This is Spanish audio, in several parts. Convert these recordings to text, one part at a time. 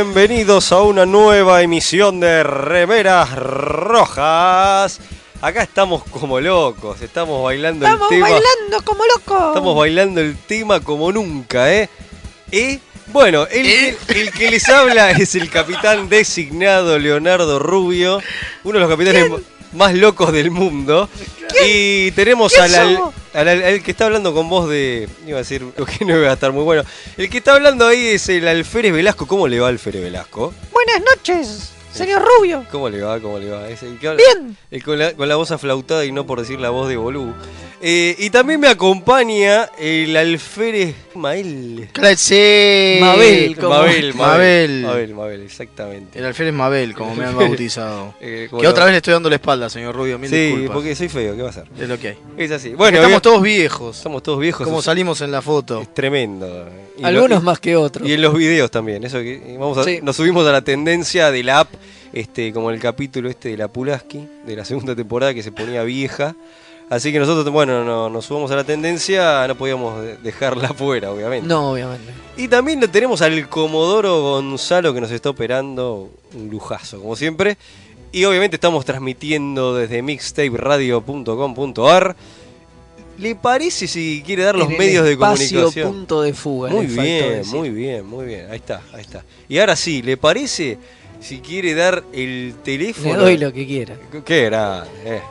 Bienvenidos a una nueva emisión de Remeras Rojas. Acá estamos como locos, estamos bailando Estamos el tema. bailando como locos. Estamos bailando el tema como nunca, ¿eh? Y bueno, el, ¿Eh? que- el que les habla es el capitán designado Leonardo Rubio, uno de los capitanes más locos del mundo. Y tenemos ¿Quién al, al- somos? al- al- al que está hablando con voz de. Iba a decir lo que no iba a estar muy bueno. El que está hablando ahí es el Alférez Velasco. ¿Cómo le va Alférez Velasco? Buenas noches, señor Rubio. ¿Cómo le va? ¿Cómo le va? Es el que habla- Bien. el con, la, con la voz aflautada y no por decir la voz de Bolú. Eh, y también me acompaña el alférez Mael. Claro, sí. Mabel, como- Mabel, Mabel, Mabel. Mabel, Mabel, exactamente. El alférez Mabel, como me han bautizado. Eh, que otra vez le estoy dando la espalda, señor Rubio. Mil Sí, disculpas. porque soy feo, ¿qué va a hacer? Es lo que hay. Es así. Bueno, estamos bien, todos viejos. estamos todos viejos. Como salimos en la foto. Es tremendo. Y lo- Algunos y- más que otros. Y en los videos también. Eso que vamos a- Sí. nos subimos a la tendencia de la app, este, como el capítulo este de la Pulaski, de la segunda temporada que se ponía vieja. Así que nosotros, bueno, no, nos subamos a la tendencia, no podíamos de- dejarla fuera, obviamente. No, obviamente. Y también tenemos al Comodoro Gonzalo que nos está operando, un lujazo, como siempre. Y obviamente estamos transmitiendo desde mixtaperadio.com.ar. ¿Le parece si quiere dar los En el medios de comunicación? punto de fuga. Muy bien, muy bien, muy bien. Ahí está, ahí está. Y ahora sí, ¿le parece si quiere dar el Le teléfono? doy lo que quiera. Qué grande, eh.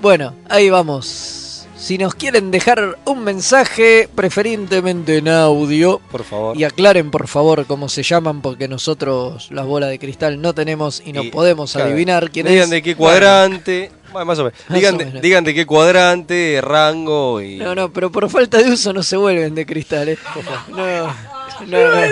Bueno, ahí vamos. Si nos quieren dejar un mensaje, preferentemente en audio, Por favor. y aclaren por favor cómo se llaman, porque nosotros las bolas de cristal no tenemos y no Y, podemos claro, adivinar quién Digan es. de qué cuadrante. Bueno, más o menos. Más Digan, o de, digan qué cuadrante, rango y. No, no, pero por falta de uso no se vuelven de cristal, ¿eh? No, no, no.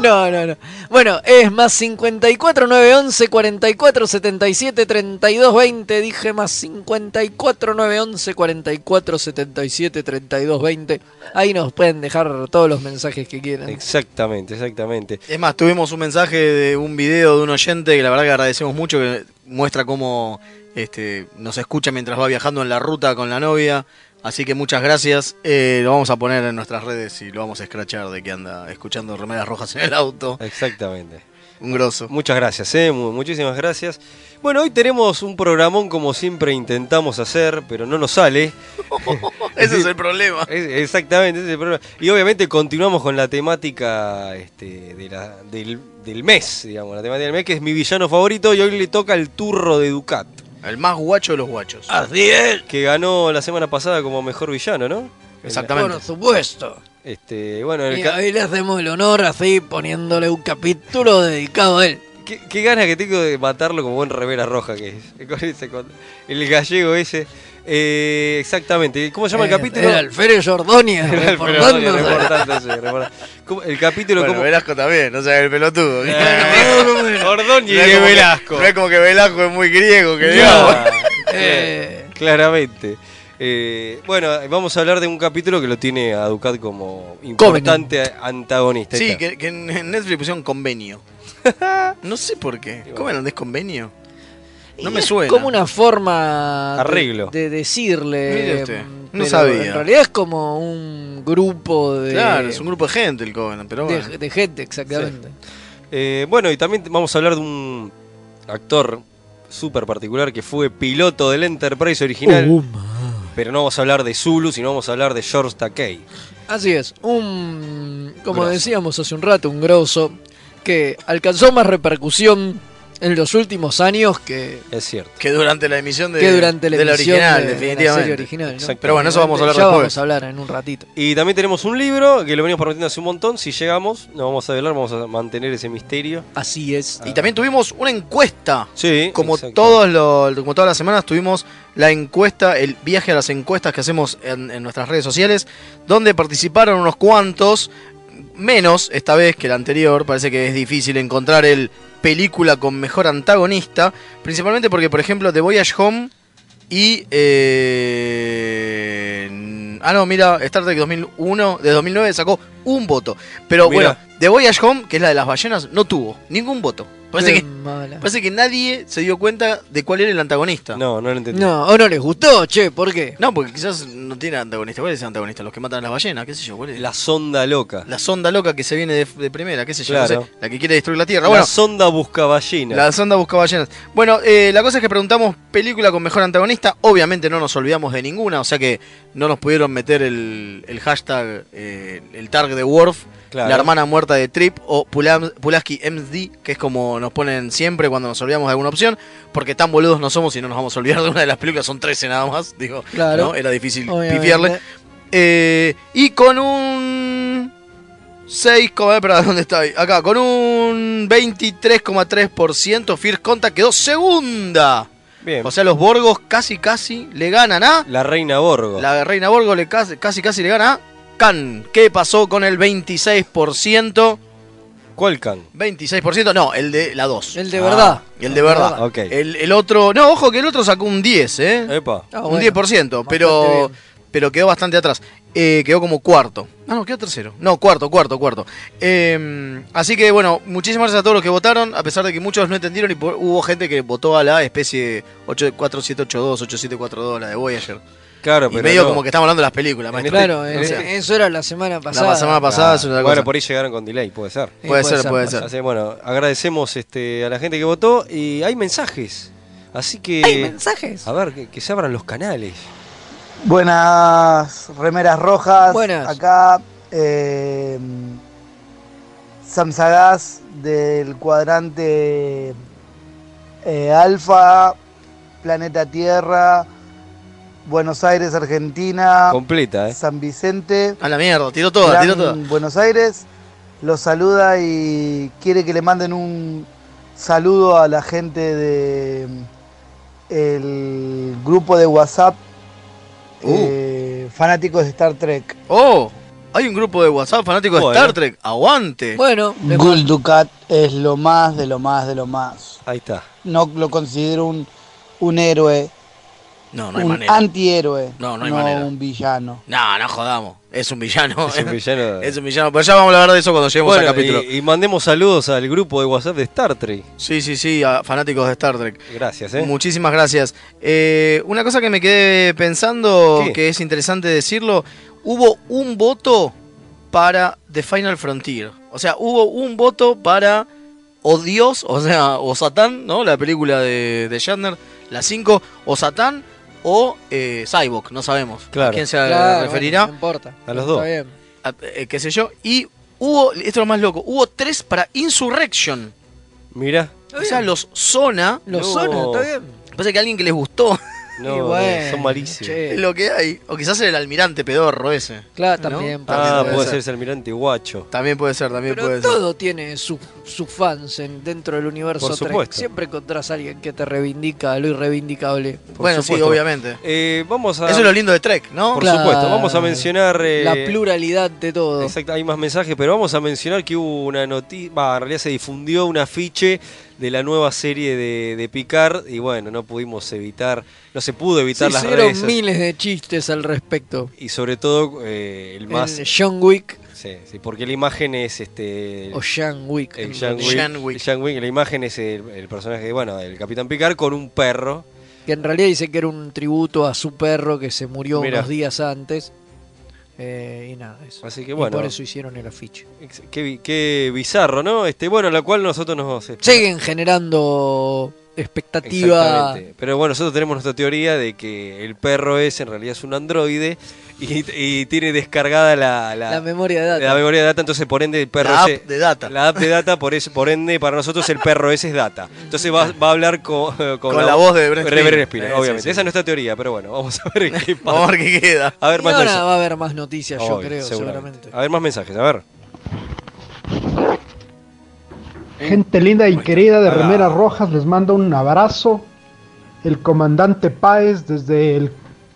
No, no, no. Bueno, es más 54 911 44 77 32 20. Dije más 54 911 44 77 32 20. Ahí nos pueden dejar todos los mensajes que quieran. Exactamente, exactamente. Es más, tuvimos un mensaje de un video de un oyente que la verdad que agradecemos mucho, que muestra cómo este, nos escucha mientras va viajando en la ruta con la novia. Así que muchas gracias. Eh, lo vamos a poner en nuestras redes y lo vamos a escrachar de que anda escuchando remeras rojas en el auto. Exactamente. Un grosso. Muchas gracias, eh, mu- muchísimas gracias. Bueno, hoy tenemos un programón como siempre intentamos hacer, pero no nos sale. Ese es el problema. Es- exactamente, ese es el problema. Y obviamente continuamos con la temática este, de la- del, del mes, digamos, la temática del mes, que es mi villano favorito, y hoy le toca el turro de Ducat, El más guacho de los guachos. Así es. que ganó la semana pasada como mejor villano, ¿no? Exactamente. Por supuesto. Este, bueno, en el Y ahí le hacemos el honor así poniéndole un capítulo dedicado a él. ¿Qué, qué ganas que tengo de matarlo como buen revera roja que es. Con ese, con el gallego ese. Eh, exactamente. ¿Cómo se llama el Eh, capítulo? El reportando. ¿Cómo- El capítulo Bueno, como... Velasco también, no sea el pelotudo. Ordóñez No es y como que- Velasco. No es como que Velasco es muy griego, que digamos. Eh, Claramente. Eh, bueno, vamos a hablar de un capítulo que lo tiene a Ducat como importante antagonista. Sí, que, que en Netflix pusieron convenio. No sé por qué. ¿Cómo era un desconvenio? No me es suena. como una forma de- Arreglo. de, decirle. Mire usted, no sabía. En realidad es como un grupo de, Claro, es un grupo de gente el Covenant, pero de, bueno. de gente, exactamente. Eh, bueno, y también vamos a hablar de un actor súper particular que fue piloto del Enterprise original. Uh, pero no vamos a hablar de Zulu, sino vamos a hablar de George Takei. Así es, un, como Grosso. decíamos hace un rato, un grosso que alcanzó más repercusión en los últimos años que, Es cierto. Que durante la emisión de, que durante la de la emisión original, de- de la definitivamente. serie original. Pero bueno, eso vamos a hablar ya después. vamos a hablar en un ratito. Y también tenemos un libro que lo venimos prometiendo hace un montón. Si llegamos, no vamos a hablar, vamos a mantener ese misterio. Así es. Y también tuvimos una encuesta. Sí, Como, exacto. todos los, como todas las semanas tuvimos la encuesta, el viaje a las encuestas que hacemos en, en nuestras redes sociales, donde participaron unos cuantos, menos esta vez que la anterior, parece que es difícil encontrar el película con mejor antagonista, principalmente porque, por ejemplo, The Voyage Home y... eh, ah, no, mira, Star Trek 2001, de 2009 sacó un voto. Pero Mira. bueno, The Voyage Home, que es la de las ballenas, no tuvo ningún voto. Parece que, mala. parece que nadie se dio cuenta de cuál era el antagonista. No, no lo entendí. No, o no les gustó, che, ¿por qué? No, porque quizás no tiene antagonista. ¿Cuál es el antagonista? Los que matan a las ballenas, qué sé yo. ¿cuál es? La sonda loca. La sonda loca que se viene de, de primera, qué sé yo. no sé, la que quiere destruir la Tierra. La Bueno, sonda busca ballena. la sonda busca ballenas. Bueno, eh, la cosa es que preguntamos película con mejor antagonista. Obviamente no nos olvidamos de ninguna, o sea que no nos pudieron meter el, el hashtag, eh, el tag de Worf, Claro. la hermana muerta de Trip o Pulam- Pulaski MD, que es como nos ponen siempre cuando nos olvidamos de alguna opción, porque tan boludos no somos y no nos vamos a olvidar de una de las películas, son 13 nada más, digo, Claro. ¿no? era difícil Obviamente. pifiarle. Eh, y con un 6, como- espera, ¿dónde está? ahí? Acá, con un 23,3%, First Contact quedó segunda. Bien. O sea, los Borgos casi casi le ganan a. la reina Borgo. La reina Borgo le casi casi, casi le gana a Can. ¿Qué pasó con el 26%? ¿Cuál can? 26%, no, el de la 2. El de verdad. El de verdad. Ok. El, el otro, no, ojo que el otro sacó un 10, ¿eh? Epa. Ah, un bueno, 10%, bastante pero, pero quedó bastante atrás. Eh, quedó como cuarto. Ah, no, quedó tercero. No, cuarto, cuarto, cuarto. Eh, así que bueno, muchísimas gracias a todos los que votaron, a pesar de que muchos no entendieron y hubo gente que votó a la especie 84782, 8742, la de Voyager. Claro, Y pero. medio no. como que estamos hablando de las películas, maestro. Claro, O eh, sea, eso era la semana pasada. la semana pasada es Claro. una Bueno, cosa. por ahí llegaron con delay, puede ser. Sí, Puede ser, puede puede ser. Así, bueno, agradecemos este, a la gente que votó y hay mensajes. Así que. ¿Hay mensajes? A ver, que, que se abran los canales. Buenas remeras rojas. Buenas. Acá eh, Sam Sagaz del cuadrante eh, Alfa, Planeta Tierra, Buenos Aires, Argentina, Completa, ¿eh? San Vicente, A la mierda, tiró toda, tiró toda. Buenos Aires. Los saluda y quiere que le manden un saludo a la gente de el grupo de WhatsApp Uh. eh, fanáticos de Star Trek. Oh, hay un grupo de WhatsApp fanático de. Star Trek. Aguante. Bueno, Gul Dukat es lo más de lo más de lo más. Ahí está. No lo considero un, un héroe, No, no hay un manera. antihéroe, No, no hay manera. un villano. No, no jodamos. Es un villano. Es un villano. Es un villano. Pero ya vamos a hablar de eso cuando lleguemos Bueno, al capítulo. y, y mandemos saludos al grupo de WhatsApp de Star Trek. Sí, sí, sí, a fanáticos de Star Trek. Gracias, ¿eh? Muchísimas gracias. Eh, una cosa que me quedé pensando, ¿Qué? que es interesante decirlo, hubo un voto para The Final Frontier. O sea, hubo un voto para o Dios, o sea, o Satán, ¿no? La película de, de Shatner, la 5, o Satán o eh, Cyborg, no sabemos Claro. a quién se claro, referirá. bueno, no importa. A los Está dos. bien. a- eh, qué sé yo. Y hubo, esto es lo más loco, hubo tres para Insurrection. Mira. Está O sea, los Zona. Los. Zona, está bien. Pasa que a alguien que les gustó No, Y no, bueno, son malísimos. che, Es lo que hay. O quizás el almirante pedorro ese. claro, ¿no? también. Ah, puede puede ser. ser ese almirante guacho. También puede ser, también Pero puede ser. todo tiene sus sus fans en- dentro del universo Por Trek. supuesto. Siempre encontrás a alguien que te reivindica lo irreivindicable. Por Bueno, sí, supuesto. obviamente. Eh, vamos a. Eso es lo lindo de Trek, ¿no? Por Claro. supuesto, vamos a mencionar. eh, La pluralidad de todo. Exacto, hay más mensajes, pero vamos a mencionar que hubo una noticia, en realidad se difundió un afiche de la nueva serie de, de Picard y bueno, no pudimos evitar, no se pudo evitar las hicieron redes miles de chistes al respecto. y sobre todo eh, el más, En John Wick sí, sí, porque la imagen es este o Jean Wick. el realidad. Wick, Wick. el la imagen es el, el personaje, bueno, del Capitán Picard con un perro. Que en realidad dice que era un tributo a su perro que se murió unos días antes. Eh, y nada, eso. Así que Y bueno. por eso hicieron el afiche. Qué, qué bizarro, ¿no? Este, bueno, la cual nosotros nos Siguen generando expectativa. Exactamente. Pero bueno, nosotros tenemos nuestra teoría de que el perro es en realidad es un androide y, y tiene descargada la, la, La memoria de data. la memoria de data, entonces por ende el perro La app de data. La app de data, por, eso, por ende para nosotros el perro ese es data. Entonces va, va a hablar con, con, Con la voz de Brent. Spiner, Eh, obviamente. sí, sí. Esa es nuestra teoría, pero bueno, vamos a ver qué pasa. Vamos a ver qué queda. A ver Y más ahora va a haber más noticias, yo creo, seguramente. seguramente. A ver más mensajes, a ver. Gente linda y querida de. Remeras Rojas, les mando un abrazo. El comandante Páez desde el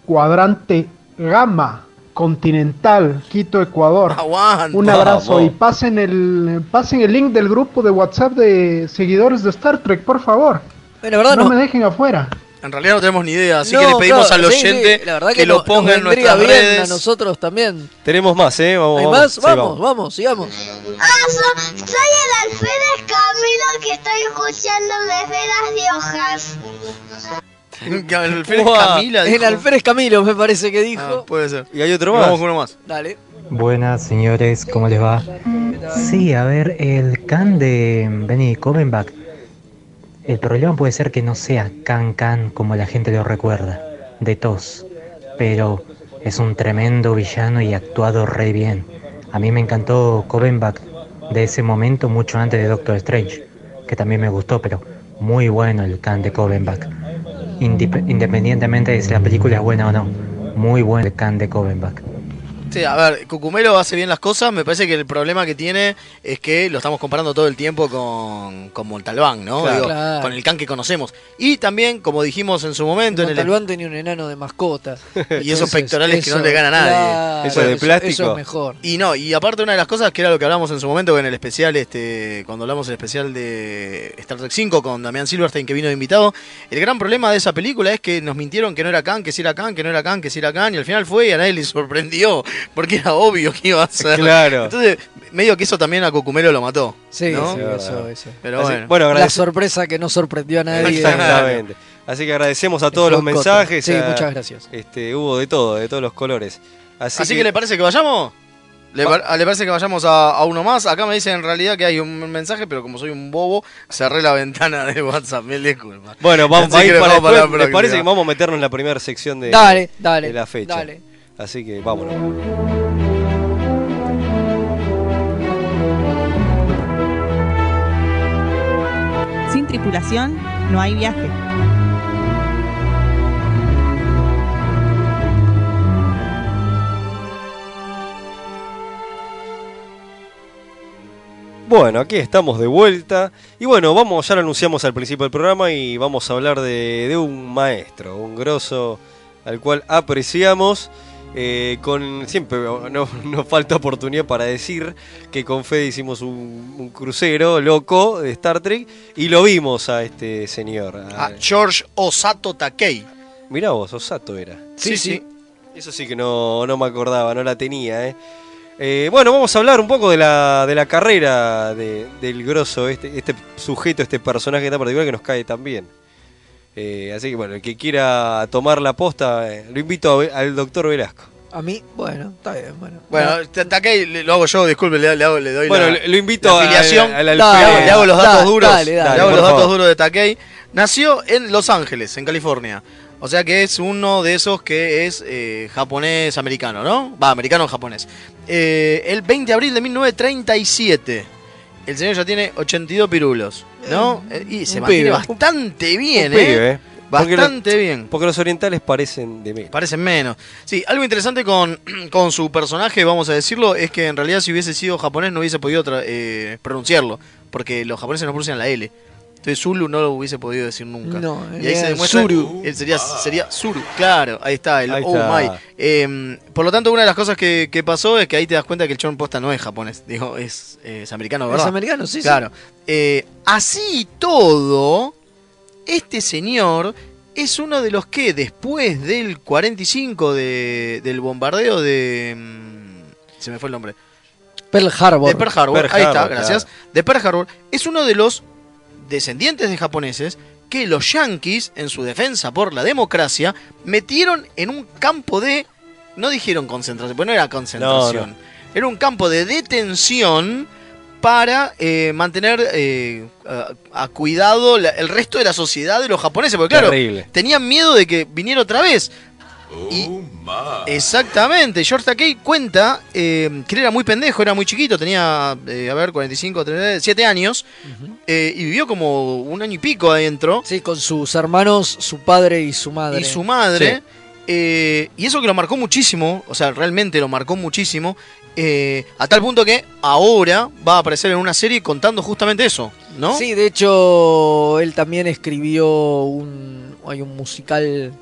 cuadrante Gama Continental, Quito, Ecuador. Un abrazo y pasen el, pasen el link del grupo de WhatsApp de seguidores de Star Trek, por favor. Bueno, la verdad No no. me dejen afuera. En realidad no tenemos ni idea, así no, que le pedimos claro, al sí, sí, oyente que, que, lo no- ponga nos en nuestras bien redes. a nosotros también. Tenemos más, ¿eh? Vamos, ¿Hay vamos. más? Sí, vamos, vamos, sigamos. Hola, so- soy el alférez Camilo que estoy escuchando desde las Riojas. El Camila En dijo. Alférez Camilo me parece que Ah, dijo. puede ser. Y hay otro Vamos más. con uno más. Dale. Buenas señores, ¿cómo les va? Sí, a ver, el can de Benny Covenbach. El problema puede ser que no sea can can como la gente lo recuerda, de tos. Pero es un tremendo villano y actuado re bien. A mí me encantó Covenbach de ese momento mucho antes de Doctor Strange, que también me gustó, pero muy bueno el can de Covenbach. Indip- independientemente de si la película es buena o no, muy bueno el can de Covenbach. Sí, a ver, Cucumelo hace bien las cosas. Me parece que el problema que tiene es que lo estamos comparando todo el tiempo con, con Montalbán, ¿no? Claro. Digo, Claro. Con el can que conocemos. Y también, como dijimos en su momento, en el, Montalbán tenía un enano de mascota. y esos Entonces, pectorales que no le gana a nadie. claro, Eso de plástico. Eso es mejor. Y no, y aparte una de las cosas que era lo que hablamos en su momento en el especial, este, cuando hablamos del especial de Star Trek 5 con Damián Silverstein que vino de invitado, el gran problema de esa película es que nos mintieron que no era Khan, que sí era Khan, que no era Khan, que sí era Khan, y al final fue y a nadie le sorprendió, porque era obvio que iba a ser. Claro. Entonces, medio que eso también a Cucumelo lo mató. Sí, ¿no? sí, Sí, eso. Pero Así- bueno. bueno, La sorpresa que no sorprendió a nadie. Exactamente. Así que agradecemos a todos los coto. mensajes. Sí, a- muchas gracias. Este, hubo de todo, de todos los colores. Así, Así, que, le parece que vayamos. ¿Le, par- ¿Le parece que vayamos a, a uno más? Acá me dicen en realidad que hay un mensaje, pero como soy un bobo, cerré la ventana de WhatsApp. Mil disculpas. Bueno, vamos a ir que para dejamos para la después. Me próxima. parece que vamos a meternos en la primera sección de, Dale, dale. de la fecha. Dale. Así que vámonos. Sin tripulación no hay viaje. Bueno, aquí estamos de vuelta. Y bueno, vamos, ya lo anunciamos al principio del programa y vamos a hablar de, de un maestro, un grosso al cual apreciamos. Eh, con siempre no, no falta oportunidad para decir que con Fede hicimos un, un crucero loco de Star Trek y lo vimos a este señor. a- A George Osato Takei. Mirá vos, Osato era. Sí, sí. Eso sí que no, no me acordaba, no la tenía, ¿eh? Eh, bueno, vamos a hablar un poco de la, de la carrera de- del grosso, este, este sujeto, este personaje tan particular que nos cae tan bien. Eh, así que bueno, el que quiera tomar la posta, eh, lo invito a- al doctor Velasco. A mí, bueno, está bien, bueno. Bueno, Takei le- lo hago yo, disculpe, le, le hago- le doy Bueno, la, lo- lo invito la a- afiliación. le, hago, alférez. le hago los datos Dale, duros. dale, dale, le hago los datos duros de Takei. Nació en Los Ángeles, en California. O sea que es uno de esos que es eh, japonés-americano, ¿no? Va, americano-japonés. Eh, el 20 de abril de 1937. El señor ya tiene 82 pirulos, ¿no? Eh, y se mantiene pibe. bastante bien, Un ¿eh? pibe, ¿eh? Porque lo- Bastante bien. Porque los orientales parecen de menos. Parecen menos. Sí, algo interesante con, con su personaje, vamos a decirlo, es que en realidad si hubiese sido japonés no hubiese podido eh, pronunciarlo. Porque los japoneses no pronuncian la L. Entonces Zulu no lo hubiese podido decir nunca. No, y ahí se demuestra. Zuru. Él sería, sería Zuru, claro, ahí está, el Ahí Oh está. my. Eh, por lo tanto, una de las cosas que, que pasó es que ahí te das cuenta que el chabón posta no es japonés. Digo, es, eh, es americano, Es ¿verdad? americano, sí, sí. Claro. Eh, así y todo, este señor es uno de los que después del 45 de, del bombardeo de... mm, Se me fue el nombre. Pearl Harbor. De Pearl Harbor, Pearl ahí está, Harbor, gracias. De Pearl Harbor, es uno de los descendientes de japoneses que los yanquis, en su defensa por la democracia, metieron en un campo de... No dijeron concentración, porque no era concentración. No, Era un campo de detención para eh, mantener eh, a, a cuidado la- el resto de la sociedad de los japoneses. Porque claro, Terrible. tenían miedo de que viniera otra vez. Y- exactamente, George Takei cuenta eh, que él era muy pendejo, era muy chiquito, tenía, eh, a ver, 45, 37 años, eh, y vivió como un año y pico adentro. Sí, con sus hermanos, su padre y su madre. Y su madre. y eso que lo marcó muchísimo, o sea, realmente lo marcó muchísimo, a tal punto que ahora va a aparecer en una serie contando justamente eso, ¿no? Sí, de hecho, él también escribió un. Hay un musical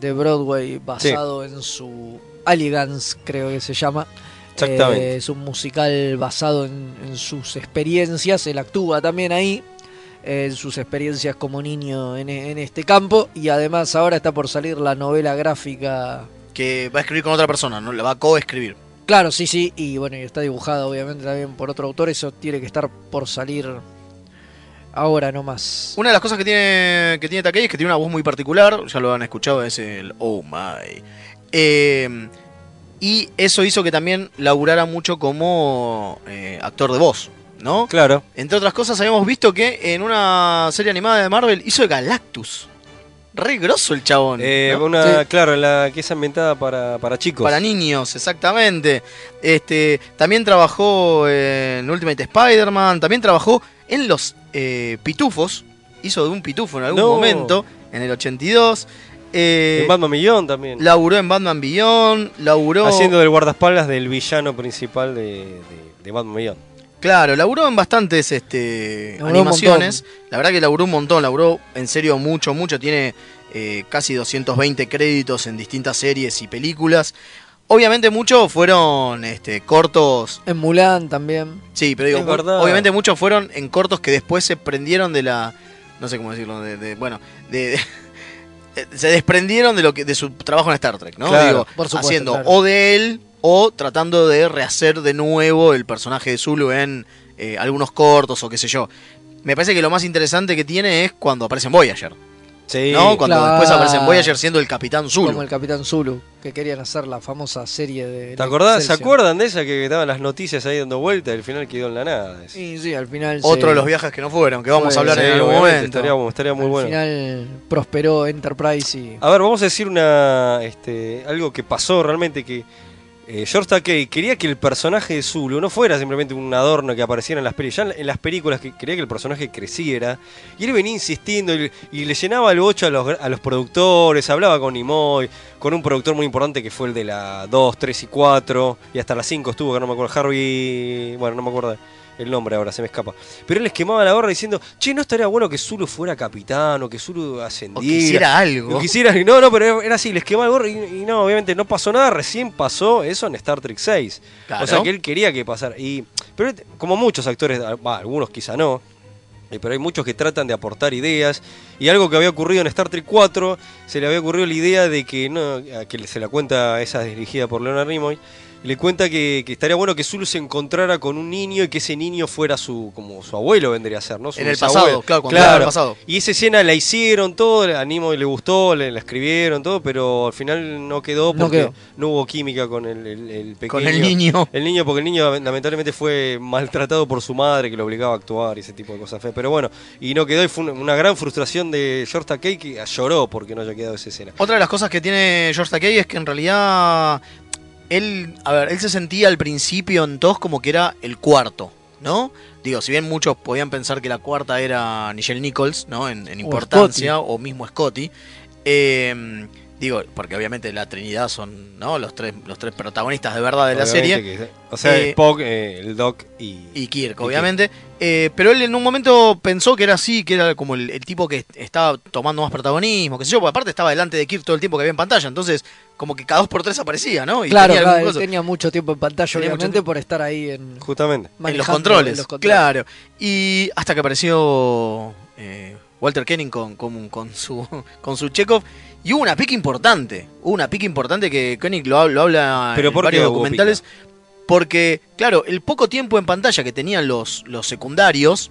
de Broadway basado en su. Alligance, creo que se llama. Exactamente. Eh, es un musical basado en, en sus experiencias. Él actúa también ahí. eh, En sus experiencias como niño en, en este campo. Y además, ahora está por salir la novela gráfica. Que va a escribir con otra persona, ¿no? La va a coescribir. Claro, sí, sí. Y bueno, y está dibujada obviamente también por otro autor. Eso tiene que estar por salir ahora nomás. Una de las cosas que tiene, que tiene Takei es que tiene una voz muy particular, ya lo han escuchado, es el Oh My. Eh, y eso hizo que también laburara mucho como eh, actor de voz, ¿no? Claro. Entre otras cosas, habíamos visto que en una serie animada de Marvel hizo de Galactus. Re grosso el chabón. Eh, ¿no? una, Sí. claro, la que es ambientada para, para chicos. Para niños, exactamente. Este, también trabajó en Ultimate Spider-Man, también trabajó en los eh, pitufos. Hizo de un pitufo en algún No. momento, en el 82. Eh, En Batman Millón también. laburó en Batman Beyond, laburó... Haciendo del guardaespaldas del villano principal de, de, de Batman Millón. Claro, laburó en bastantes este, Laburó animaciones. La verdad que laburó un montón, laburó en serio mucho, mucho. Tiene eh, casi 220 créditos en distintas series y películas. Obviamente muchos fueron este, cortos. En Mulan también. Sí, pero digo, Es verdad. obviamente muchos fueron en cortos que después se prendieron de la. No sé cómo decirlo, de. de- bueno, de. de- se desprendieron de lo que de su trabajo en Star Trek, ¿no? Claro, Digo, por supuesto, haciendo claro. o de él o tratando de rehacer de nuevo el personaje de Zulu en eh, algunos cortos o qué sé yo. Me parece que lo más interesante que tiene es cuando aparece en Voyager, Sí. ¿no? Cuando Claro. después aparece en Voyager siendo el Capitán Zulu. Como el Capitán Zulu, que querían hacer la famosa serie de. ¿Te acordás? ¿Se acuerdan de esa que estaban las noticias ahí dando vueltas y al final quedó en la nada? Sí, sí, al final. Otro se- de los viajes que no fueron, que vamos a hablar Sí, en algún momento. Estaría, estaría muy al bueno. final prosperó Enterprise y. A ver, vamos a decir una este, algo que pasó realmente que eh, George Takei quería que el personaje de Zulu no fuera simplemente un adorno que apareciera en las películas, ya en, las películas que quería que el personaje creciera. Y él venía insistiendo y, y le llenaba el bocho a los, a los productores, hablaba con Nimoy, con un productor muy importante que fue el de la 2, 3 y 4 y hasta la 5 estuvo, que no me acuerdo, Harvey, bueno, no me acuerdo el nombre ahora, se me escapa. Pero él les quemaba la gorra diciendo, che, ¿no estaría bueno que Zulu fuera capitán o que Zulu O ascendiera? quisiera algo. Lo quisiera, no, no, pero era así, les quemaba el gorro y, y no, obviamente no pasó nada, recién pasó eso en Star Trek 6. Claro. O sea que él quería que pasara. Y, pero como muchos actores, va, algunos quizá no, eh, pero hay muchos que tratan de aportar ideas. Y algo que había ocurrido en Star Trek 4, se le había ocurrido la idea de que, no, que se la cuenta, esa dirigida por Leonard Nimoy, le cuenta que, que estaría bueno que Zulu se encontrara con un niño y que ese niño fuera su como su abuelo vendría a ser, ¿no? Su En el pasado, claro, cuando era el pasado. Y esa escena la hicieron todo, a Nimoy le gustó, le, la escribieron todo, pero al final no quedó No porque quedó. no hubo química con el, el- el pequeño. Con el niño. El niño, porque el niño lamentablemente fue maltratado por su madre que lo obligaba a actuar y ese tipo de cosas feas. Pero bueno, y no quedó y fue una, una gran frustración de George Takei que lloró porque no haya quedado esa escena. Otra de las cosas que tiene George Takei es que en realidad él, a ver, él se sentía al principio en TOS como que era el cuarto, ¿no? Digo, si bien muchos podían pensar que la cuarta era Nichelle Nichols, ¿no? En, en importancia, o, mismo Scotty. eh, digo, porque obviamente la Trinidad son, ¿no? Los tres, los tres protagonistas de verdad de la serie. que- o sea, Eh, Spock, eh, el Doc y. y Kirk, obviamente. Eh, pero él en un momento pensó que era así, que era como el, el tipo que estaba tomando más protagonismo, qué sé yo, porque aparte estaba delante de Kirk todo el tiempo que había en pantalla, entonces como que cada dos por tres aparecía, ¿no? Y claro, tenía claro, él tenía mucho tiempo en pantalla, Tenía obviamente, por estar ahí en, Justamente. en los manejando controles, los controles. claro. Y hasta que apareció eh, Walter Kenning con, con, con su con su Chekhov. Y hubo una pica importante. Hubo una pica importante que Koenig lo, hab- lo habla ¿Pero en por varios documentales. Porque, claro, el poco tiempo en pantalla que tenían los, los secundarios,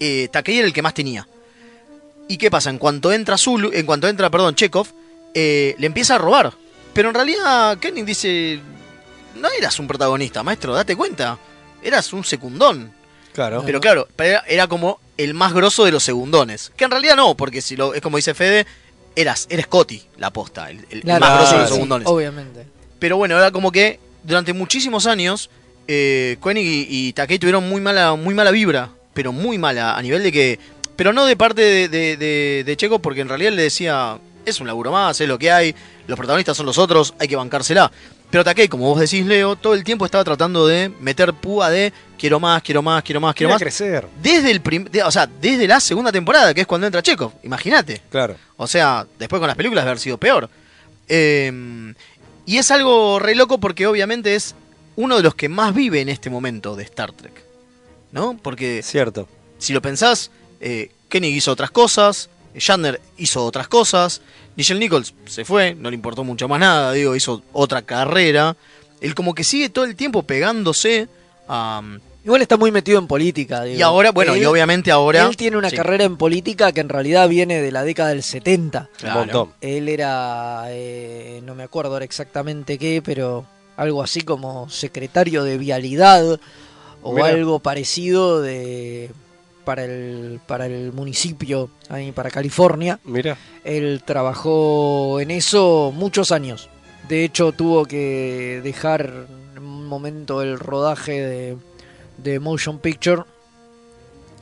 eh, Takei era el que más tenía. ¿Y qué pasa? En cuanto entra Zulu, en cuanto entra, perdón, Chekhov, eh, le empieza a robar. Pero en realidad Kenning dice, no eras un protagonista, maestro, date cuenta. Eras un secundón. Claro. Pero claro, era, era como el más grosso de los segundones. Que en realidad no, porque si lo es como dice Fede, eras, eres Scotty la posta, el, el- el Claro, más grosso de sí, segundones. obviamente. Pero bueno, era como que durante muchísimos años, eh, Koenig y, y Takei tuvieron muy mala, muy mala vibra, pero muy mala, a nivel de que. Pero no de parte de, de, de- de Checo, porque en realidad él le decía, es un laburo más, es lo que hay, los protagonistas son los otros, hay que bancársela. Pero Takei, como vos decís, Leo, todo el tiempo estaba tratando de meter púa de quiero más, quiero más, quiero más, quiero más. crecer. Desde el prim- de- o sea, desde la segunda temporada, que es cuando entra Chekhov, imagínate. Claro. O sea, después con las películas debe haber sido peor. Eh, y es algo re loco porque obviamente es uno de los que más vive en este momento de Star Trek. ¿No? Porque Cierto. si lo pensás, eh, Kenny hizo otras cosas, Shatner hizo otras cosas, Nichelle Nichols se fue, no le importó mucho más nada, digo, hizo otra carrera. Él como que sigue todo el tiempo pegándose a... Igual está muy metido en política. digo. Y ahora, bueno, y obviamente ahora... Él tiene una sí, carrera en política que en realidad viene de la década del 70. claro. Un montón. Él era, eh, no me acuerdo ahora exactamente qué, pero algo así como secretario de vialidad o algo parecido de para el para el municipio ahí para California. Mira. Él trabajó en eso muchos años. De hecho, tuvo que dejar en un momento el rodaje de, de Motion Picture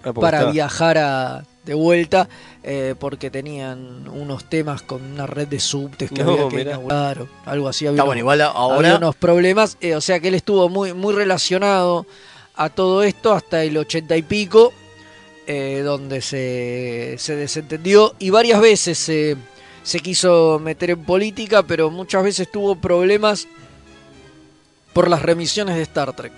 Ah, para está- viajar a- de vuelta eh, porque tenían unos temas con una red de subtes que No, había que mirá. inaugurar o algo así. Había Está bueno, igual había ahora... unos problemas, eh, o sea que él estuvo muy, muy relacionado a todo esto hasta el ochenta y pico, eh, donde se, se desentendió y varias veces se, se quiso meter en política, pero muchas veces tuvo problemas por las remisiones de Star Trek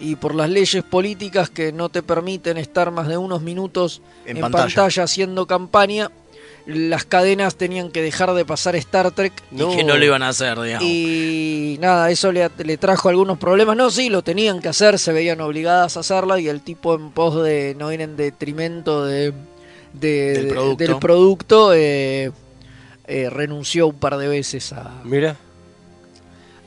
y por las leyes políticas que no te permiten estar más de unos minutos En en, pantalla. pantalla. haciendo campaña. Las cadenas tenían que dejar de pasar Star Trek Y que no lo iban a hacer, digamos. y nada, eso le, le trajo algunos problemas. No, sí, lo tenían que hacer, se veían obligadas a hacerla y el tipo en pos de no ir en detrimento de, de- Del de- producto. del producto, eh, eh, renunció un par de veces a, Mira.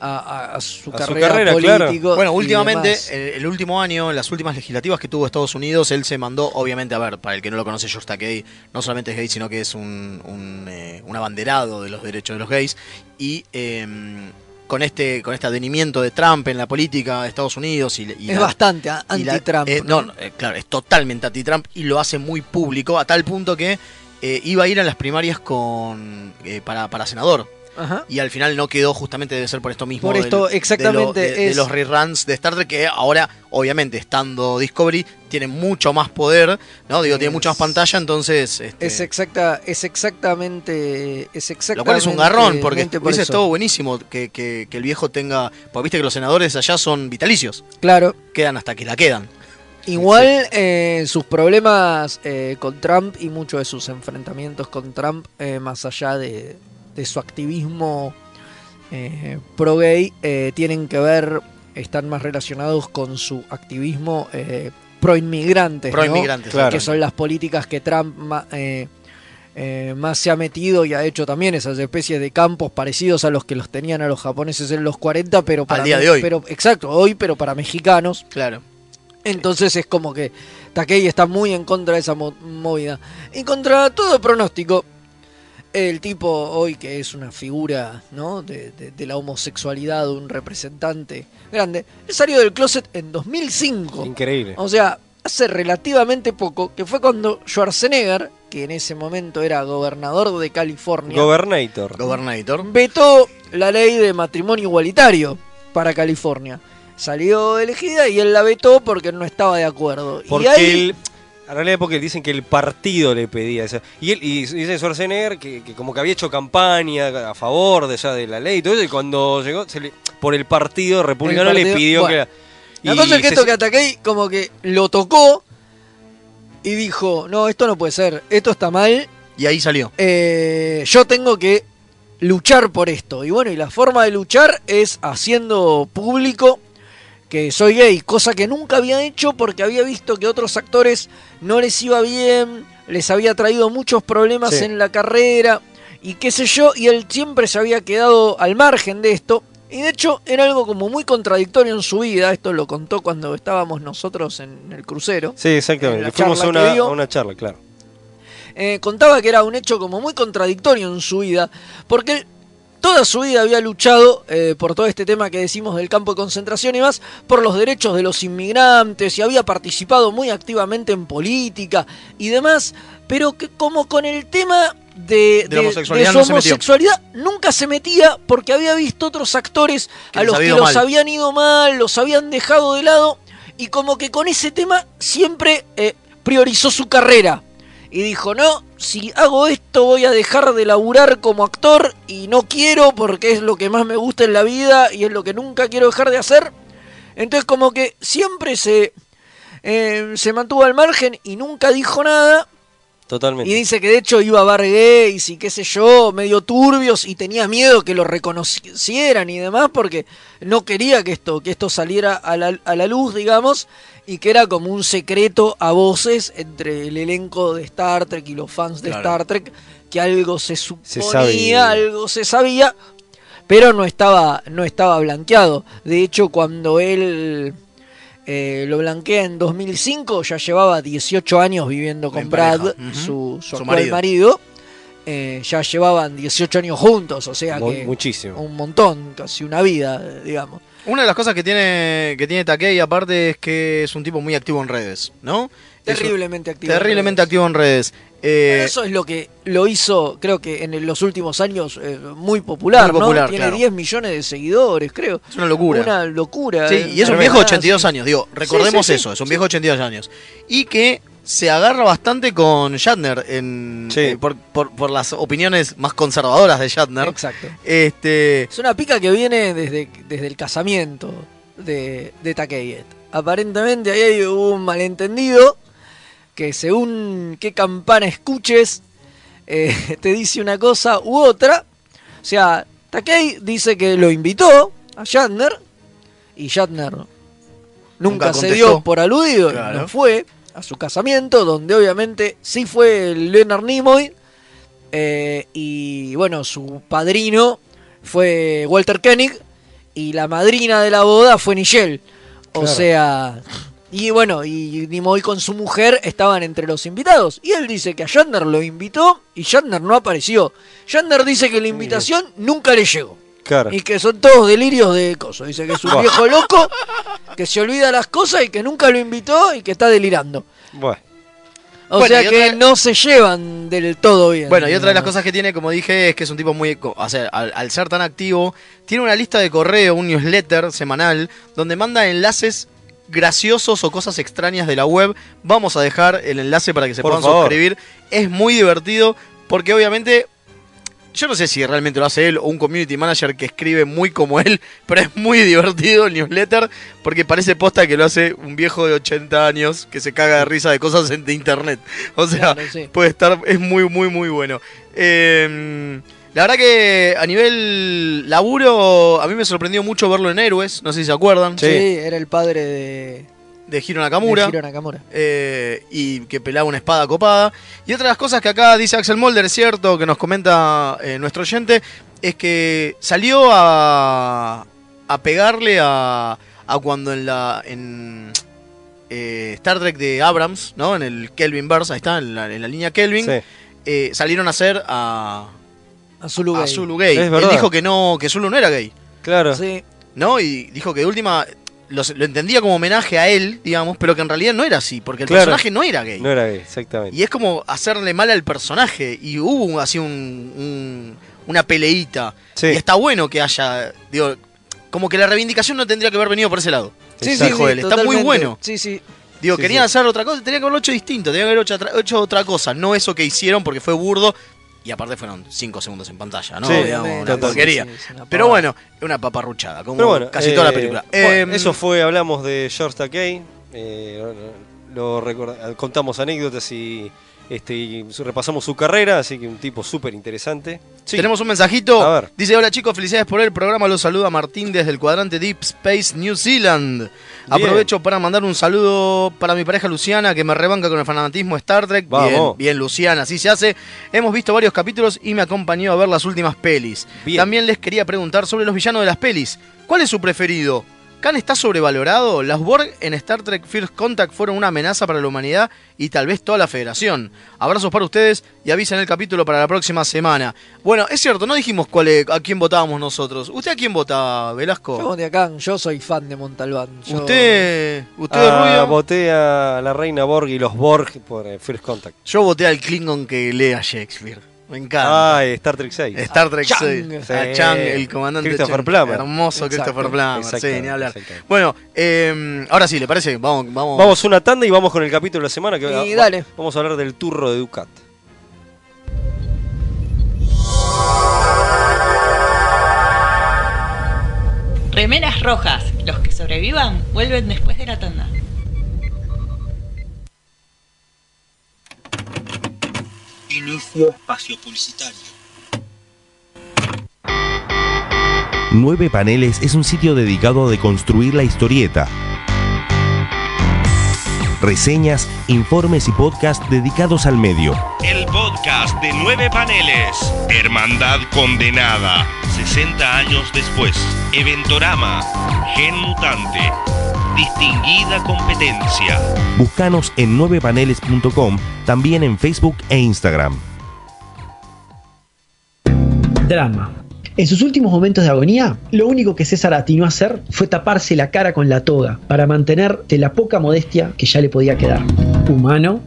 A- a- a su A su carrera, carrera, claro. político. Bueno, últimamente, el, el último año, en las últimas legislativas que tuvo Estados Unidos, él se mandó, obviamente, a ver, para el que no lo conoce, George Takei no solamente es gay, sino que es un, un, eh, un abanderado de los derechos de los gays. Y eh, con este con este advenimiento de Trump en la política de Estados Unidos y, y es la- bastante anti-Trump. eh, no, no, eh, claro, es totalmente anti-Trump y lo hace muy público, a tal punto que eh, iba a ir a las primarias con eh, para, para senador. Ajá. Y al final no quedó justamente debe ser por esto mismo. Por del- esto, de lo- exactamente, De, de los reruns de Star Trek que ahora, obviamente, estando Discovery, tiene mucho más poder, ¿no? Digo, tiene mucha más pantalla, entonces... este, Es exacta, es exactamente, es exactamente. lo cual es un garrón, porque por hubiese estado buenísimo que, que- que el viejo tenga... Porque viste que los senadores allá son vitalicios, Claro, quedan hasta que la quedan. Igual eh, sus problemas eh, con Trump y muchos de sus enfrentamientos con Trump, eh, más allá de, de su activismo eh, pro gay, eh, tienen que ver, están más relacionados con su activismo eh, pro inmigrantes, Pro inmigrantes, Claro. que son las políticas que Trump más se ha metido y ha hecho también esas especies de campos parecidos a los que los tenían a los japoneses en los 40, pero para día me- de hoy. Pero, exacto, hoy, pero para mexicanos. Claro. Entonces es como que Takei está muy en contra de esa mo- movida. Y contra todo pronóstico, El tipo hoy que es una figura ¿no? de, de- de la homosexualidad, un representante grande, él salió del closet en 2005. Increíble. O sea, hace relativamente poco, que fue cuando Schwarzenegger, que en ese momento era gobernador de California, Gobernator. Gobernator. vetó la ley de matrimonio igualitario para California. Salió elegida y él la vetó porque no estaba de acuerdo. y Porque ahí, él, en realidad porque dicen que el partido le pedía eso. Y él y dice Schwarzenegger que, que como que había hecho campaña a favor de ya de la ley y todo eso, y cuando llegó se le- por el partido republicano El le partido- pidió bueno. que la y cosa es que se- esto que ataqué como que lo tocó y dijo, no, esto no puede ser, esto está mal, Y ahí salió. eh, yo tengo que luchar por esto. Y bueno, y la forma de luchar es haciendo público que soy gay, cosa que nunca había hecho porque había visto que otros actores no les iba bien, les había traído muchos problemas Sí. en la carrera y qué sé yo, y él siempre se había quedado al margen de esto. Y de hecho era algo como muy contradictorio en su vida, esto lo contó cuando estábamos nosotros en el crucero. Sí, en exactamente. Fuimos a una, dio. a una charla, claro. Eh, contaba que era un hecho como muy contradictorio en su vida, porque él toda su vida había luchado eh, por todo este tema que decimos del campo de concentración y más, por los derechos de los inmigrantes y había participado muy activamente en política y demás, pero que como con el tema de, De la homosexualidad su no se metió. homosexualidad nunca se metía porque había visto otros actores Que a los que los mal. habían ido mal, los habían dejado de lado y como que con ese tema siempre eh, priorizó su carrera. Y dijo, no, si hago esto voy a dejar de laburar como actor y no quiero porque es lo que más me gusta en la vida y es lo que nunca quiero dejar de hacer. Entonces como que siempre se, eh, se mantuvo al margen y nunca dijo nada. Totalmente. Y dice que de hecho iba a bar gays y qué sé yo, medio turbios y tenía miedo que lo reconocieran y demás porque no quería que esto, que esto saliera a la, a la luz, digamos, y que era como un secreto a voces entre el elenco de Star Trek y los fans de Claro. Star Trek, que algo se suponía, algo se sabía, pero no estaba, no estaba blanqueado. De hecho, cuando él eh, lo blanquea en 2005, ya llevaba 18 años viviendo con En Brad, su, su Su actual marido. marido. Eh, ya llevaban 18 años juntos, o sea que muchísimo. un montón, casi una vida, digamos. Una de las cosas que tiene que tiene Takei aparte es que es un tipo muy activo en redes, ¿no? Es Terriblemente activo. en terriblemente activo en redes. Eh, Eso es lo que lo hizo, creo que en los últimos años, eh, muy popular, Muy ¿no? popular, Tiene claro. 10 millones de seguidores, creo. es una locura. Una locura. Sí, eh, y es un viejo de 82 sí. años, digo, recordemos Sí, sí, sí. eso, es un viejo de 82 años. Y que se agarra bastante con Shatner en, Sí. eh, por, por- por las opiniones más conservadoras de Shatner. Exacto. Este, Es una pica que viene desde, desde el casamiento de, de Takei. Aparentemente ahí hay un malentendido que según qué campana escuches eh, te dice una cosa u otra. O sea, Takei dice que lo invitó a Shatner y Shatner nunca, Nunca se dio por aludido, Claro. no fue a su casamiento, donde obviamente sí fue Leonard Nimoy eh, y bueno, su padrino fue Walter Koenig y la madrina de la boda fue Nichelle. O Claro. sea, y bueno, y Nimoy con su mujer estaban entre los invitados. Y él dice que a Shatner lo invitó y Shatner no apareció. Shatner dice que la invitación nunca le llegó. Claro. Y que son todos delirios de cosas. Dice que es un Buah. viejo loco, que se olvida las cosas y que nunca lo invitó y que está delirando. Bueno, O Bueno, sea que otra- no se llevan del todo bien. Bueno, y otra de las cosas que tiene, como dije, es que es un tipo muy. O sea, al, al ser tan activo, tiene una lista de correo, un newsletter semanal, donde manda enlaces graciosos o cosas extrañas de la web. Vamos a dejar el enlace para que se Por puedan favor. suscribir. Es muy divertido, porque obviamente. Yo no sé si realmente lo hace él o un community manager que escribe muy como él, pero es muy divertido el newsletter porque parece posta que lo hace un viejo de 80 años que se caga de risa de cosas en- de internet. O sea, Claro, sí. puede estar, es muy, muy, muy bueno. Eh, la verdad que a nivel laburo, a mí me sorprendió mucho verlo en Héroes, no sé si se acuerdan, Sí, era el padre de, de Hiro Nakamura. de Hiro Nakamura. eh, y que pelaba una espada copada. Y otra de las cosas que acá dice Axel Molder, es cierto, que nos comenta eh, nuestro oyente, es que salió a, a pegarle a, a cuando en la en eh, Star Trek de Abrams, ¿no? En el Kelvin Verse, ahí está, en la, en la línea Kelvin, sí. eh, salieron a hacer a, A Zulu gay. a Zulu gay. Es Él verdad. dijo que no, que Zulu no era gay. Claro. Sí. ¿No? Y dijo que de última lo, lo entendía como homenaje a él, digamos, pero que en realidad no era así, porque el Claro. personaje no era gay. No era gay, exactamente. Y es como hacerle mal al personaje. Y hubo así un, un- una peleita. Sí. Y está bueno que haya. Digo, como que la reivindicación no tendría que haber venido por ese lado. Sí, sí, Dijo sí, él, está muy bueno. Sí, sí. Digo, Sí, querían sí. hacer otra cosa, tenían que haberlo hecho distinto, tenían que haber hecho otra, hecho otra cosa, no eso que hicieron porque fue burdo. Y aparte fueron 5 segundos en pantalla, ¿no? Sí, Digamos, una porquería. Sí, una Pero bueno, es una paparruchada, como bueno, casi eh, toda la película. bueno, Eh, eso fue, hablamos de George Takei, eh, lo recorda- contamos anécdotas y, este, y repasamos su carrera, así que un tipo súper interesante. Sí, Tenemos un mensajito. A ver. Dice, hola chicos, felicidades por el programa. Los saluda Martín desde el cuadrante Deep Space New Zealand. Aprovecho para mandar un saludo para mi pareja Luciana, que me rebanca con el fanatismo Star Trek. Bien, bien, Luciana, así se hace. Hemos visto varios capítulos y me acompañó a ver las últimas pelis. Bien. También les quería preguntar sobre los villanos de las pelis. ¿Cuál es su preferido? ¿Khan está sobrevalorado? Las Borg en Star Trek First Contact fueron una amenaza para la humanidad y tal vez toda la Federación. Abrazos para ustedes y avisen el capítulo para la próxima semana. Bueno, es cierto, no dijimos cuál es- a quién votábamos nosotros. ¿Usted a quién vota, Velasco? Yo, de acá, yo soy fan de Montalbán. Yo- ¿Usted, usted Ah, Rubio? voté a la reina Borg y los Borg por eh, First Contact. Yo voté al Klingon que lea Shakespeare. Me encanta. Eh, Star Trek 6. Star Trek Chang. 6. Sí. A Chang, el comandante Christopher Chang. Plummer. Hermoso Exacto. Christopher Plummer. Sí, ni hablar. Bueno, eh, ahora sí, ¿le parece? Vamos, vamos. Vamos una tanda y vamos con el capítulo de la semana. Que Y va- dale. Vamos a hablar del turro de Ducat. Remeras rojas. Los que sobrevivan vuelven después de la tanda. Inicio espacio publicitario. 9 Paneles es un sitio dedicado a deconstruir la historieta. Reseñas, informes y podcasts dedicados al medio. El podcast de nueve paneles. Hermandad condenada. 60 años después. Eventorama. Gen mutante. Distinguida competencia. Búscanos en 9paneles.com, también en Facebook e Instagram. Drama. En sus últimos momentos de agonía, lo único que César atinó a hacer fue taparse la cara con la toga para mantener de la poca modestia que ya le podía quedar. Humano.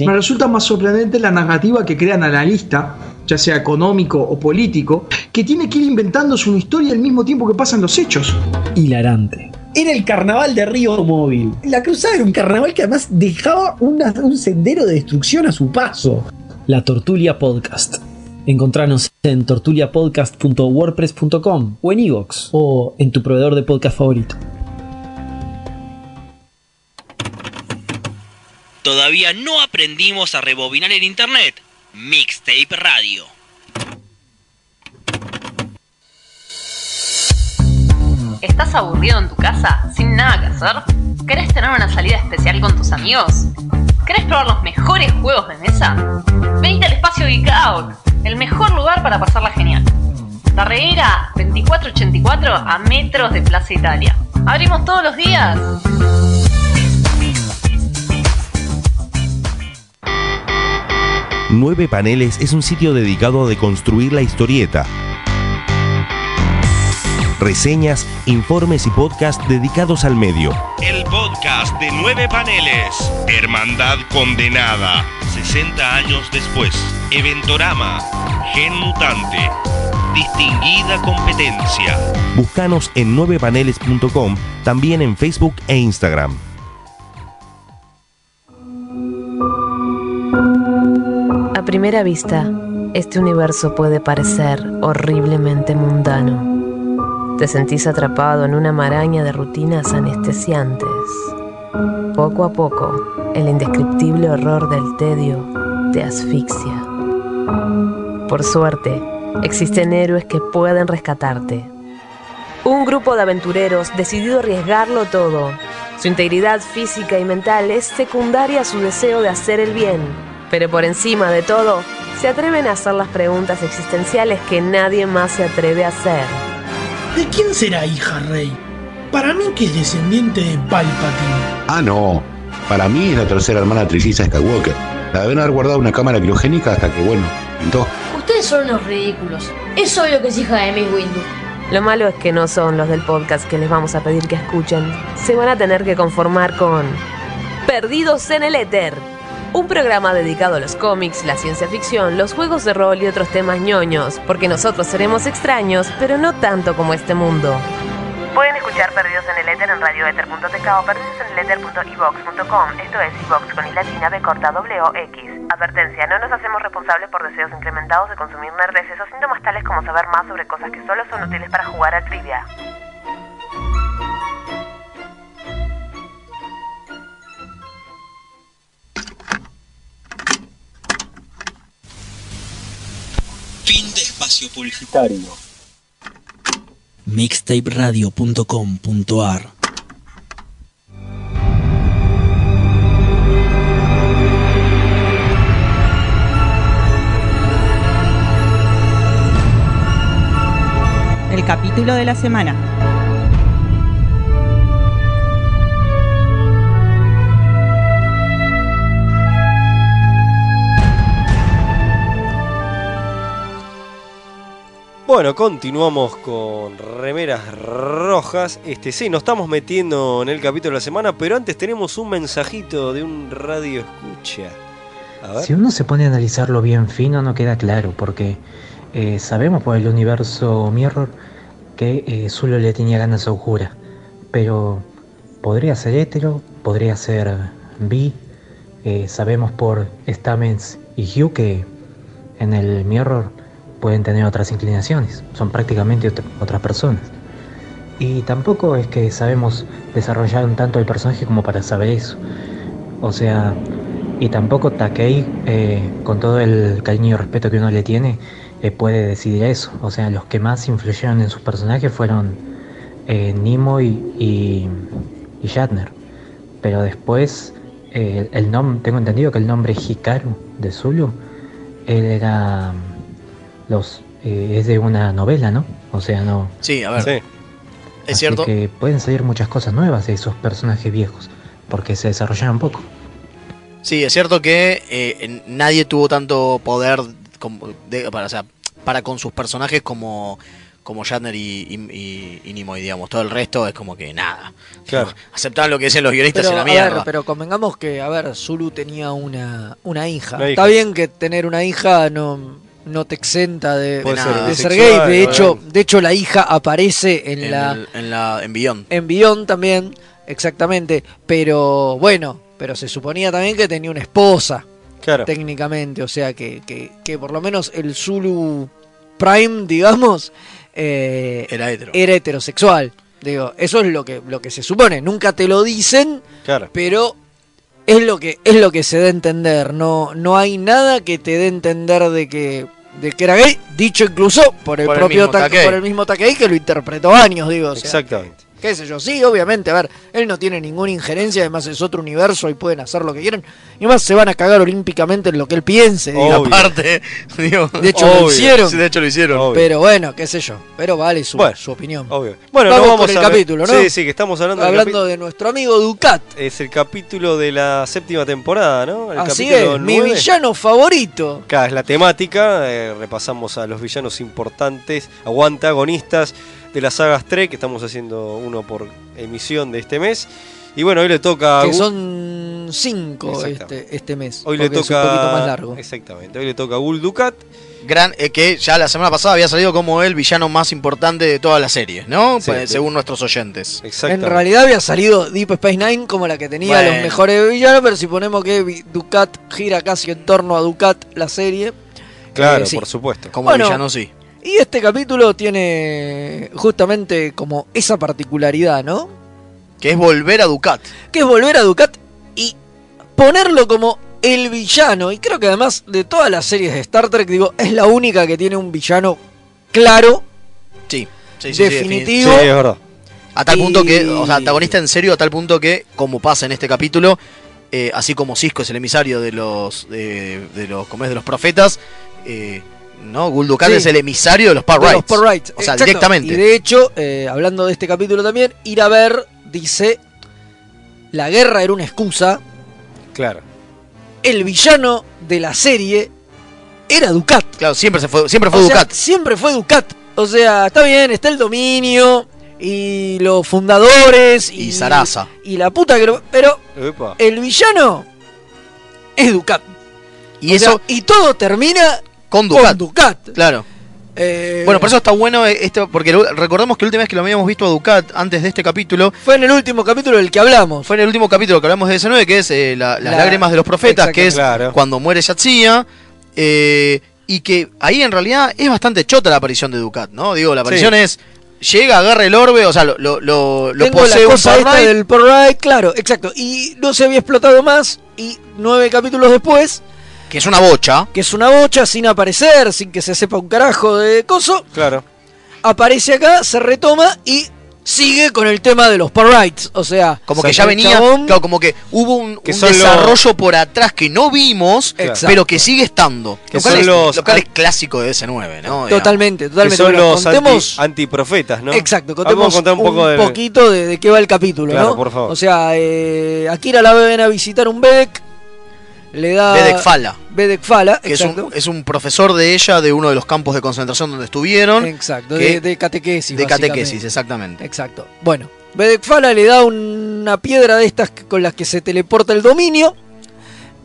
Me resulta más sorprendente la narrativa que crea el analista, ya sea económico o político, que tiene que ir inventándose una historia al mismo tiempo que pasan los hechos. Hilarante. Era el carnaval de Río Móvil. La cruzada era un carnaval que además dejaba una- un sendero de destrucción a su paso. La Tortulia Podcast. Encontranos en tortuliapodcast.wordpress.com o en iVoox o en tu proveedor de podcast favorito. Todavía no aprendimos a rebobinar el internet. Mixtape Radio. ¿Estás aburrido en tu casa sin nada que hacer? ¿Querés tener una salida especial con tus amigos? ¿Querés probar los mejores juegos de mesa? Venite al espacio Geek Out, el mejor lugar para pasarla genial. Tarreira 2484 a metros de Plaza Italia. Abrimos todos los días. Nueve Paneles es un sitio dedicado a deconstruir la historieta. Reseñas, informes y podcasts dedicados al medio. El podcast de nueve paneles. Hermandad condenada. 60 años después. Eventorama. Gen mutante. Distinguida competencia. Búscanos en 9paneles.com, también en Facebook e Instagram. A primera vista, este universo puede parecer horriblemente mundano. Te sentís atrapado en una maraña de rutinas anestesiantes. Poco a poco, el indescriptible horror del tedio te asfixia. Por suerte, existen héroes que pueden rescatarte. Un grupo de aventureros decidido arriesgarlo todo. Su integridad física y mental es secundaria a su deseo de hacer el bien. Pero por encima de todo, se atreven a hacer las preguntas existenciales que nadie más se atreve a hacer. ¿De quién será hija Rey? Para mí que es descendiente de Palpatine. Ah, no. Para mí es la tercera hermana trilliza Skywalker. La deben haber guardado en una cámara criogénica hasta que, bueno, pintó. Ustedes Ustedes son unos ridículos. Es obvio que es hija de Miss Windu. Lo malo es que no son los del podcast que les vamos a pedir que escuchen. Se van a tener que conformar con Perdidos en el Éter. Un programa dedicado a los cómics, la ciencia ficción, los juegos de rol y otros temas ñoños, porque nosotros seremos extraños, pero no tanto como este mundo. Pueden escuchar Perdidos en el Éter en radioether.tk o perdidoseneleter.evox.com. Esto es iVox con i latina b corta w x. Advertencia, no nos hacemos responsables por deseos incrementados de consumir nerdeces o síntomas tales como saber más sobre cosas que solo son útiles para jugar a trivia. Fin de espacio publicitario. mixtaperadio.com.ar El capítulo de la semana. Bueno, continuamos con remeras rojas. Este, sí, nos estamos metiendo en el capítulo de la semana, pero antes tenemos un mensajito de un radio escucha. Si uno se pone a analizarlo bien fino, no queda claro, porque eh, sabemos por el universo Mirror que eh, Zulo le tenía ganas a Uhura, pero podría ser hetero, podría ser bi. eh, sabemos por Stamens y Hugh que en el Mirror pueden tener otras inclinaciones, son prácticamente ot- otras personas. Y tampoco es que sabemos desarrollar un tanto el personaje como para saber eso. O sea, y tampoco Takei, eh, con todo el cariño y respeto que uno le tiene, eh, puede decidir eso. O sea, los que más influyeron en sus personajes fueron eh, Nimoy y, y Shatner. Pero después, eh, el nombre, tengo entendido que el nombre Hikaru de Zulu, él era los eh, es de una novela, ¿no? O sea, no. Sí, a ver. Es Así cierto. que pueden salir muchas cosas nuevas de esos personajes viejos, porque se desarrollaron poco. Sí, es cierto que eh, en- nadie tuvo tanto poder como de- para, o sea, para con sus personajes como, como Shatner y, y, y- y Nimoy, digamos. Todo el resto es como que nada. Claro. Aceptaban lo que dicen los guionistas Pero, y la a mierda. ver, pero convengamos que, a ver, Zulu tenía una, una hija. Está bien que tener una hija no, no te exenta de, de ser ser bisexual, gay. De hecho, de hecho, la hija aparece en, en, la el- en la en Beyond. en Beyond también, exactamente. Pero bueno, pero se suponía también que tenía una esposa. Claro. Técnicamente, o sea que, que, que por lo menos el Zulu Prime, digamos, eh, Era hetero. era heterosexual. Digo, eso es lo que, lo que se supone. Nunca te lo dicen, Claro. pero es lo que, es lo que se da a entender. No, no hay nada que te dé a entender de que, de que era gay, dicho incluso por el Por el propio Takei. por el mismo Takei que lo interpretó años, digo. o sea, Exactamente. Qué sé yo, sí, obviamente, a ver, él no tiene ninguna injerencia, además es otro universo y pueden hacer lo que quieran. Y además se van a cagar olímpicamente en lo que él piense. digo. Aparte, digo, de hecho lo hicieron. Sí, de hecho lo hicieron. Pero bueno, qué sé yo. Pero vale su, Bueno, su opinión. Obvio. Bueno, vamos, no vamos con el a capítulo, ¿no? Sí, sí, que estamos hablando, Hablando de nuestro amigo Ducat. Es el capítulo de la séptima temporada, ¿no? El Así capítulo es, mi villano favorito. Acá es la temática, eh, repasamos a los villanos importantes, o antagonistas de las sagas Trek, que estamos haciendo uno por emisión de este mes. Y bueno, hoy le toca Que son cinco este, este mes. Hoy le toca Es un poquito más largo. Exactamente, hoy le toca a Gul Dukat. Gran, eh, que ya la semana pasada había salido como el villano más importante de toda la serie, ¿no? Sí, Pues, sí. según nuestros oyentes. En realidad había salido Deep Space Nine como la que tenía Bueno. los mejores villanos, pero si ponemos que Ducat gira casi en torno a Ducat la serie. Claro, eh, sí. por supuesto. Como Bueno, villano sí. Y este capítulo tiene justamente como esa particularidad, ¿no? Que es volver a Ducat. Que es volver a Ducat y ponerlo como el villano. Y creo que además de todas las series de Star Trek, digo, es la única que tiene un villano claro, Sí, sí, sí, definitivo. Sí, es verdad. A tal Y- punto que, o sea, antagonista en serio, a tal punto que, como pasa en este capítulo, eh, así como Cisco es el emisario de los, de, de los, ¿cómo es? de los profetas, eh, ¿no? Guldukat Sí. es el emisario de los Power los Rights. Power Rights. O sea, Exacto. directamente. Y de hecho, eh, hablando de este capítulo también, ir a ver dice, la guerra era una excusa, Claro. el villano de la serie era Ducat. Claro, siempre, se fue, siempre fue O sea, Ducat. siempre fue Ducat. O sea, está bien, está el dominio y los fundadores y, Y Sarasa. y la puta que lo- Pero Epa. el villano es Ducat. Y O sea, eso y todo termina con Ducat. con Ducat. Claro. Eh, Bueno, por eso está bueno esto, porque recordemos que la última vez que lo habíamos visto a Ducat antes de este capítulo fue en el último capítulo del que hablamos. fue en el último capítulo que hablamos de S9, que es eh, la- las La- lágrimas de los profetas, Exacto. que es Claro. cuando muere Yatsia. eh, y que ahí en realidad es bastante chota la aparición de Ducat, ¿no? Digo, la aparición Sí. es. Llega, agarra el orbe, o sea, lo, lo, lo, lo Tengo posee la un cosa esta Parrite. del Porrite, claro, exacto. Y no se había explotado más. Y nueve capítulos después, Que es una bocha. que es una bocha sin aparecer, sin que se sepa un carajo de coso, Claro. aparece acá, se retoma y sigue con el tema de los Parrites. O sea, Como que ya venía, chabón- claro, como que hubo un, Que un son los- desarrollo por atrás que no vimos, Exacto. pero que sigue estando. Que Lo cual, son es, los lo cual es an- clásico de S9, ¿no? Totalmente, Que totalmente. son Bueno, los contemos- anti- antiprofetas, ¿no? Exacto, Vamos contemos a contar un poco de... poquito de, de qué va el capítulo, Claro, ¿no? por favor. O sea, eh, Akira la ven a visitar un Bedek, le da... Bedek Fala. Bedek Fala, que es un, es un profesor de ella de uno de los campos de concentración donde estuvieron. Exacto, que- de, de catequesis. de catequesis, exactamente. Exacto. Bueno, Bedek Fala le da una piedra de estas con las que se teleporta el dominio.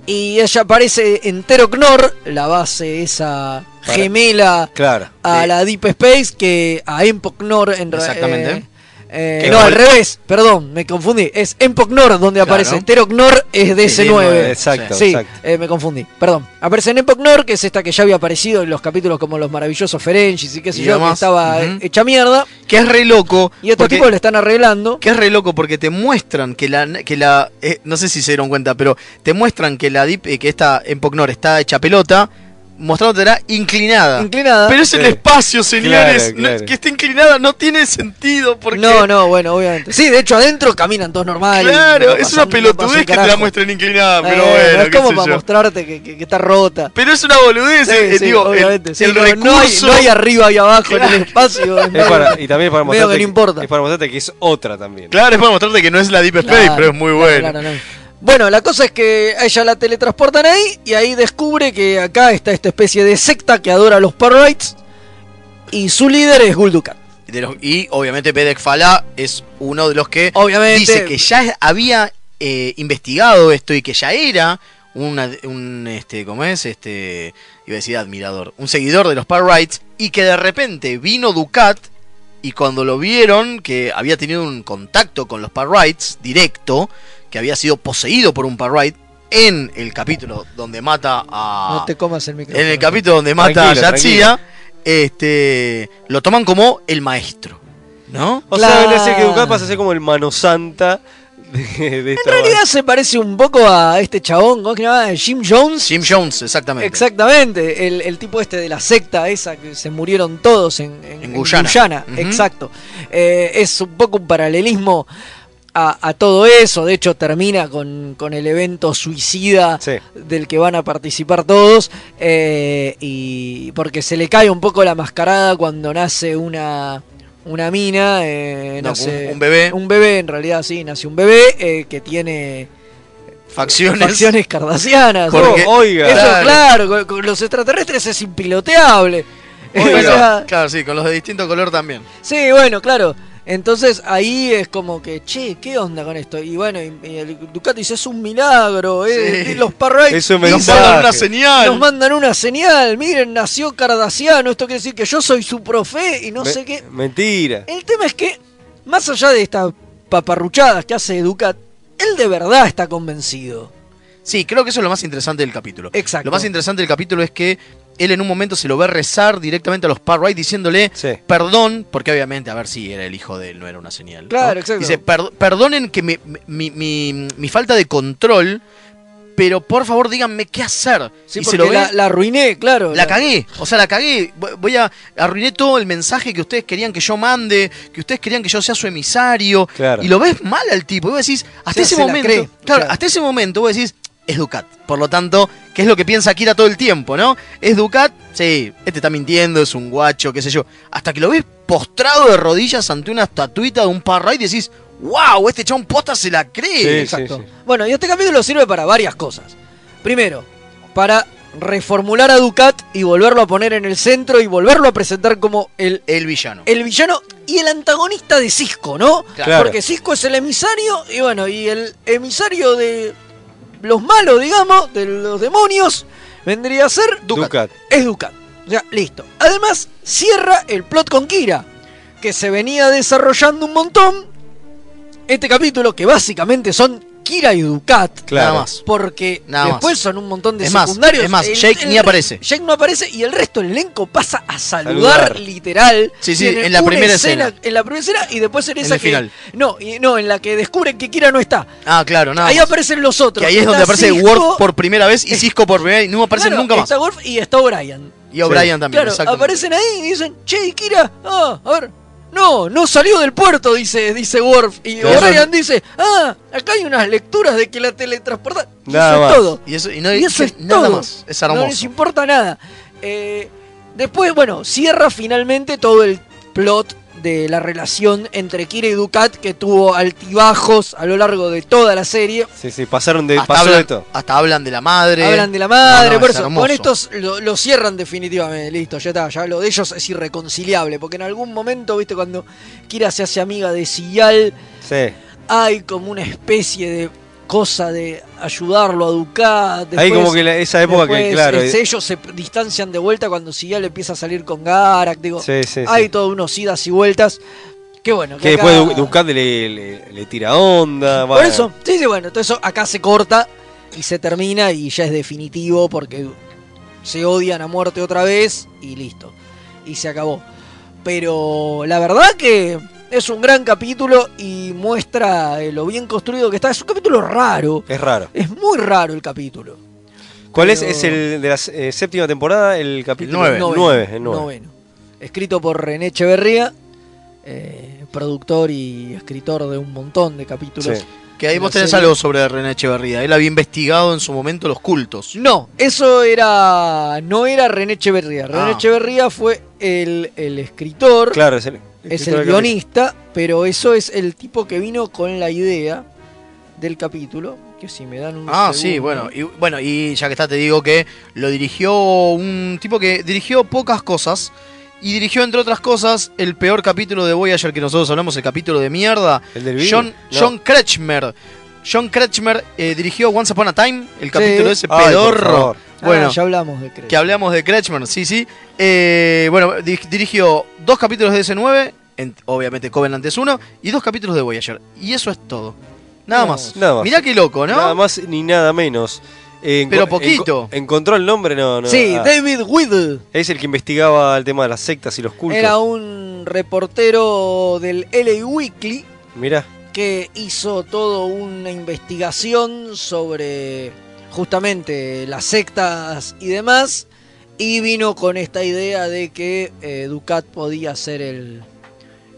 Y ella aparece en Teroknor, la base esa Para- gemela Claro. a la Deep Space que a Empoknor en ra- Exactamente. eh, eh, no, al revés, perdón, me confundí. Es Empoknor donde Claro. aparece. Teroknor es de Sí, S9. Exacto, Sí, exacto. eh, me confundí. Perdón. Aparece en Empoknor, que es esta que ya había aparecido en los capítulos como Los Maravillosos Ferengis y qué sé Y yo, que estaba eh, hecha mierda. Que es re loco. Y estos tipos le están arreglando. Que es re loco porque te muestran que la. Que la eh, no sé si se dieron cuenta, pero te muestran que la Deep, eh, que esta Empoknor está hecha pelota, mostrándote inclinada. Inclinada. Pero es el espacio, señores. Claro, No, claro. que esté inclinada no tiene sentido porque. No, no, bueno, obviamente. Sí, de hecho adentro caminan todos normales. Claro, es una pelotudez que te la muestren inclinada, pero Eh, bueno, es qué como sé para yo. mostrarte que, que- que está rota. Pero es una boludez, Sí, eh, sí, digo, el- obviamente. sí, el, no, recurso. no hay, no hay arriba y abajo en el espacio. es para- y también es para mostrarte que no importa. es para mostrarte que es otra también. Claro, es para mostrarte que no es la Deep Space, Claro, pero es muy claro, bueno. Bueno, la cosa es que a ella la teletransportan ahí y ahí descubre que acá está esta especie de secta que adora a los Parrites y su líder es Guldukat. De los- y obviamente Bedek Fala es uno de los que Obviamente. dice que ya había eh, investigado esto y que ya era una- un, este, ¿cómo es? Este, iba a decir admirador, un seguidor de los Parrites y que de repente vino Ducat y cuando lo vieron que había tenido un contacto con los Parrites directo, que había sido poseído por un Parrite en el capítulo donde mata a... No te comas el micrófono. En el capítulo donde mata Tranquilo, a Yatsia, este, lo toman como el maestro, ¿no? O sea, le hace que pasa a ser como el mano santa de, de esta En realidad se parece un poco a este chabón, ¿cómo es que se llama? Jim Jones. Jim Jones, exactamente. Exactamente, el, el tipo este de la secta esa que se murieron todos en, en- En Guyana. Exacto. Eh, es un poco un paralelismo a, a todo eso, de hecho termina con, con el evento suicida Sí. del que van a participar todos, eh, y porque se le cae un poco la mascarada cuando nace una... Una mina, eh, No, nace- un- un bebé. Un bebé, en realidad, sí, nace un bebé eh, que tiene Facciones. facciones cardasianas. Porque- Oh, oiga. Eso, Claro. claro, con, con los extraterrestres es impiloteable. Oiga, O sea, claro, sí, con los de distinto color también. sí, bueno, claro. Entonces ahí es como que, che, ¿qué onda con esto? Y bueno, y, y el Ducati dice, es un milagro, eh, Sí. los Parrites Nos mandan una señal. nos mandan una señal, miren, nació Cardasiano, esto quiere decir que yo soy su profe y no Me- sé qué. Mentira. El tema es que, más allá de estas paparruchadas que hace Ducat, él de verdad está convencido. Sí, creo que eso es lo más interesante del capítulo. Exacto. Lo más interesante del capítulo es que él en un momento se lo ve rezar directamente a los Parrites diciéndole Sí. perdón, porque obviamente, a ver si era el hijo de él, no era una señal. ¿no? Claro, exacto. Dice, "Per- perdonen que mi, mi- mi- mi falta de control, pero por favor díganme qué hacer. Sí, y porque se lo ve, la, la arruiné, claro. La cagué, o sea, la cagué. Voy- a arruiné todo el mensaje que ustedes querían que yo mande, que ustedes querían que yo sea su emisario. Claro. Y lo ves mal al tipo. Y vos decís, hasta sea, ese se la momento. cree, claro, claro. hasta ese momento vos decís, es Ducat. Por lo tanto, ¿qué es lo que piensa Kira todo el tiempo, no? ¿Es Ducat? Sí, este está mintiendo, es un guacho, qué sé yo. Hasta que lo ves postrado de rodillas ante una estatuita de un parra y decís, wow, este chabón posta se la cree. Sí, Exacto. sí, sí. Bueno, y este capítulo sirve para varias cosas. Primero, para reformular a Ducat y volverlo a poner en el centro y volverlo a presentar como el, El villano. el villano y el antagonista de Cisco, ¿no? Claro. Porque Cisco es el emisario y bueno, y el emisario de los malos, digamos, de los demonios, vendría a ser Ducat. es Ducat. Ya, listo. Además, cierra el plot con Kira, que se venía desarrollando un montón. Este capítulo, que básicamente son Kira y Ducat. Claro. Nada más. Porque Nada después son un montón de Es más, secundarios. es más, El- Jake el ni re- aparece. Jake no aparece y el resto del elenco pasa a saludar, Saludar. literal. Sí, sí, en la primera escena. En la primera escena y después en esa que. final. No, y- no, en la que descubren que Kira no está. Ah, claro, nada ahí más. aparecen los otros. Que ahí es Está donde aparece Cisco, Worf por primera vez y Cisco por primera vez y no aparecen claro, nunca más. Está Worf y está O'Brien. Y O'Brien también, Claro, aparecen ahí y dicen, che, ¿y Kira, ah, a ver. No, no salió del puerto, dice, dice Worf. Y Claro. Dice, ah, acá hay unas lecturas de que la teletransporta. Y Nada eso más. es todo. Y eso, y no Y eso es nada todo. más. Es No les hermoso. importa nada. Eh, después, bueno, cierra finalmente todo el plot de la relación entre Kira y Ducat que tuvo altibajos a lo largo de toda la serie. Sí, sí, pasaron de, hasta, pasó hablan, de todo. hasta hablan de la madre. Hablan de la madre, No, no, por es eso. hermoso. Con estos lo, lo cierran definitivamente, listo, ya está. Ya lo de ellos es irreconciliable. Porque en algún momento, viste, cuando Kira se hace amiga de Sial, Sí. hay como una especie de cosa de ayudarlo a Ducat. Ahí como que la- esa época que, claro, eh. ellos se distancian de vuelta cuando Sial empieza a salir con Garak. Digo, Sí, sí, hay sí. todos unos idas y vueltas. Que bueno, Que que después acá- Ducat le, le- le tira onda. Por bueno. eso, sí, sí, bueno, entonces eso acá se corta y se termina y ya es definitivo porque se odian a muerte otra vez y listo. Y se acabó. Pero la verdad que es un gran capítulo y muestra eh, lo bien construido que está. Es un capítulo raro. Es raro. Es muy raro el capítulo. ¿Cuál es? Pero- Es el de la eh, séptima temporada, el capítulo nueve. Noveno, 9. el nueve. noveno. Escrito por René Echeverría, eh, productor y escritor de un montón de capítulos. Sí. Que ahí vos tenés serie. algo sobre René Echeverría. Él había investigado en su momento los cultos. No, eso era. No era René Echeverría. René Ah. Echeverría fue el, el escritor, Claro, es el, es el guionista, pero eso es el tipo que vino con la idea del capítulo. Que si me dan un. Ah, sí, bueno. Y, bueno, y ya que está, te digo que lo dirigió un tipo que dirigió pocas cosas. Y dirigió, entre otras cosas, el peor capítulo de Voyager que nosotros hablamos, el capítulo de mierda. ¿El del video? John, No. John Kretschmer. John Kretschmer eh, dirigió Once Upon a Time, el capítulo ese Ay, por pedorro. Ah, Bueno, ya hablamos de Craig. que hablamos de Kretschmer, sí, sí. Eh, bueno, di- dirigió dos capítulos de S9, en- obviamente Covenant es uno, y dos capítulos de Voyager. Y eso es todo. Nada No, más. nada más. Mirá qué loco, ¿no? Nada más ni nada menos. Eh, Pero poquito. enco- ¿Encontró el nombre? No, no. Sí, ah. David Whittle. Es el que investigaba el tema de las sectas y los cultos. Era un reportero del LA Weekly Mirá. que hizo toda una investigación sobre justamente las sectas y demás y vino con esta idea de que eh, Ducat podía ser el,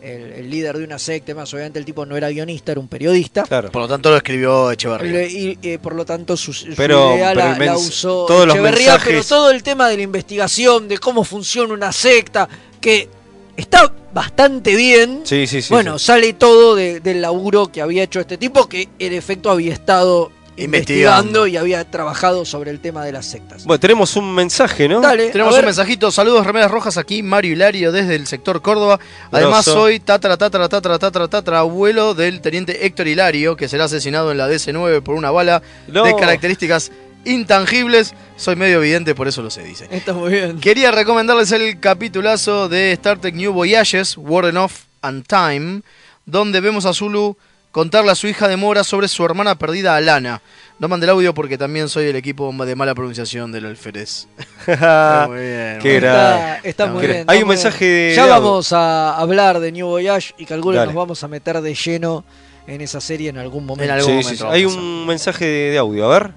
el, el líder de una secta, más obviamente el tipo no era guionista, era un periodista. Claro. Por lo tanto lo escribió Echeverría. Le- Y, eh, por lo tanto su, su Pero- idea pero la, el la usó todos los Echeverría, mensajes- pero todo el tema de la investigación, de cómo funciona una secta, que está bastante bien. Sí, sí, sí. bueno, sí. sale todo de- del laburo que había hecho este tipo, que en efecto había estado Investigando. investigando, y había trabajado sobre el tema de las sectas. Bueno, tenemos un mensaje, ¿no? Dale, Tenemos a un mensajito, saludos remeras rojas aquí, Mario Hilario desde el sector Córdoba. Además Grosso. soy tatara, tatara, tatara, tatara, tatara, abuelo del teniente Héctor Hilario, que será asesinado en la DC-9 por una bala No. de características intangibles. Soy medio evidente, por eso lo sé, dice. Está muy bien. Quería recomendarles el capitulazo de Star Trek New Voyages, Warden of and Time, donde vemos a Zulu contarle a su hija de Mora sobre su hermana perdida Alana. No mandé el audio porque también soy el equipo de mala pronunciación del alférez. Está muy bien. Qué. Está, está muy bien. Hay un mensaje de- Ya vamos a hablar de New Voyage y calculo que nos vamos a meter de lleno en esa serie en algún momento. En algún Sí, sí, momento sí. Hay un mensaje de, de audio, a ver.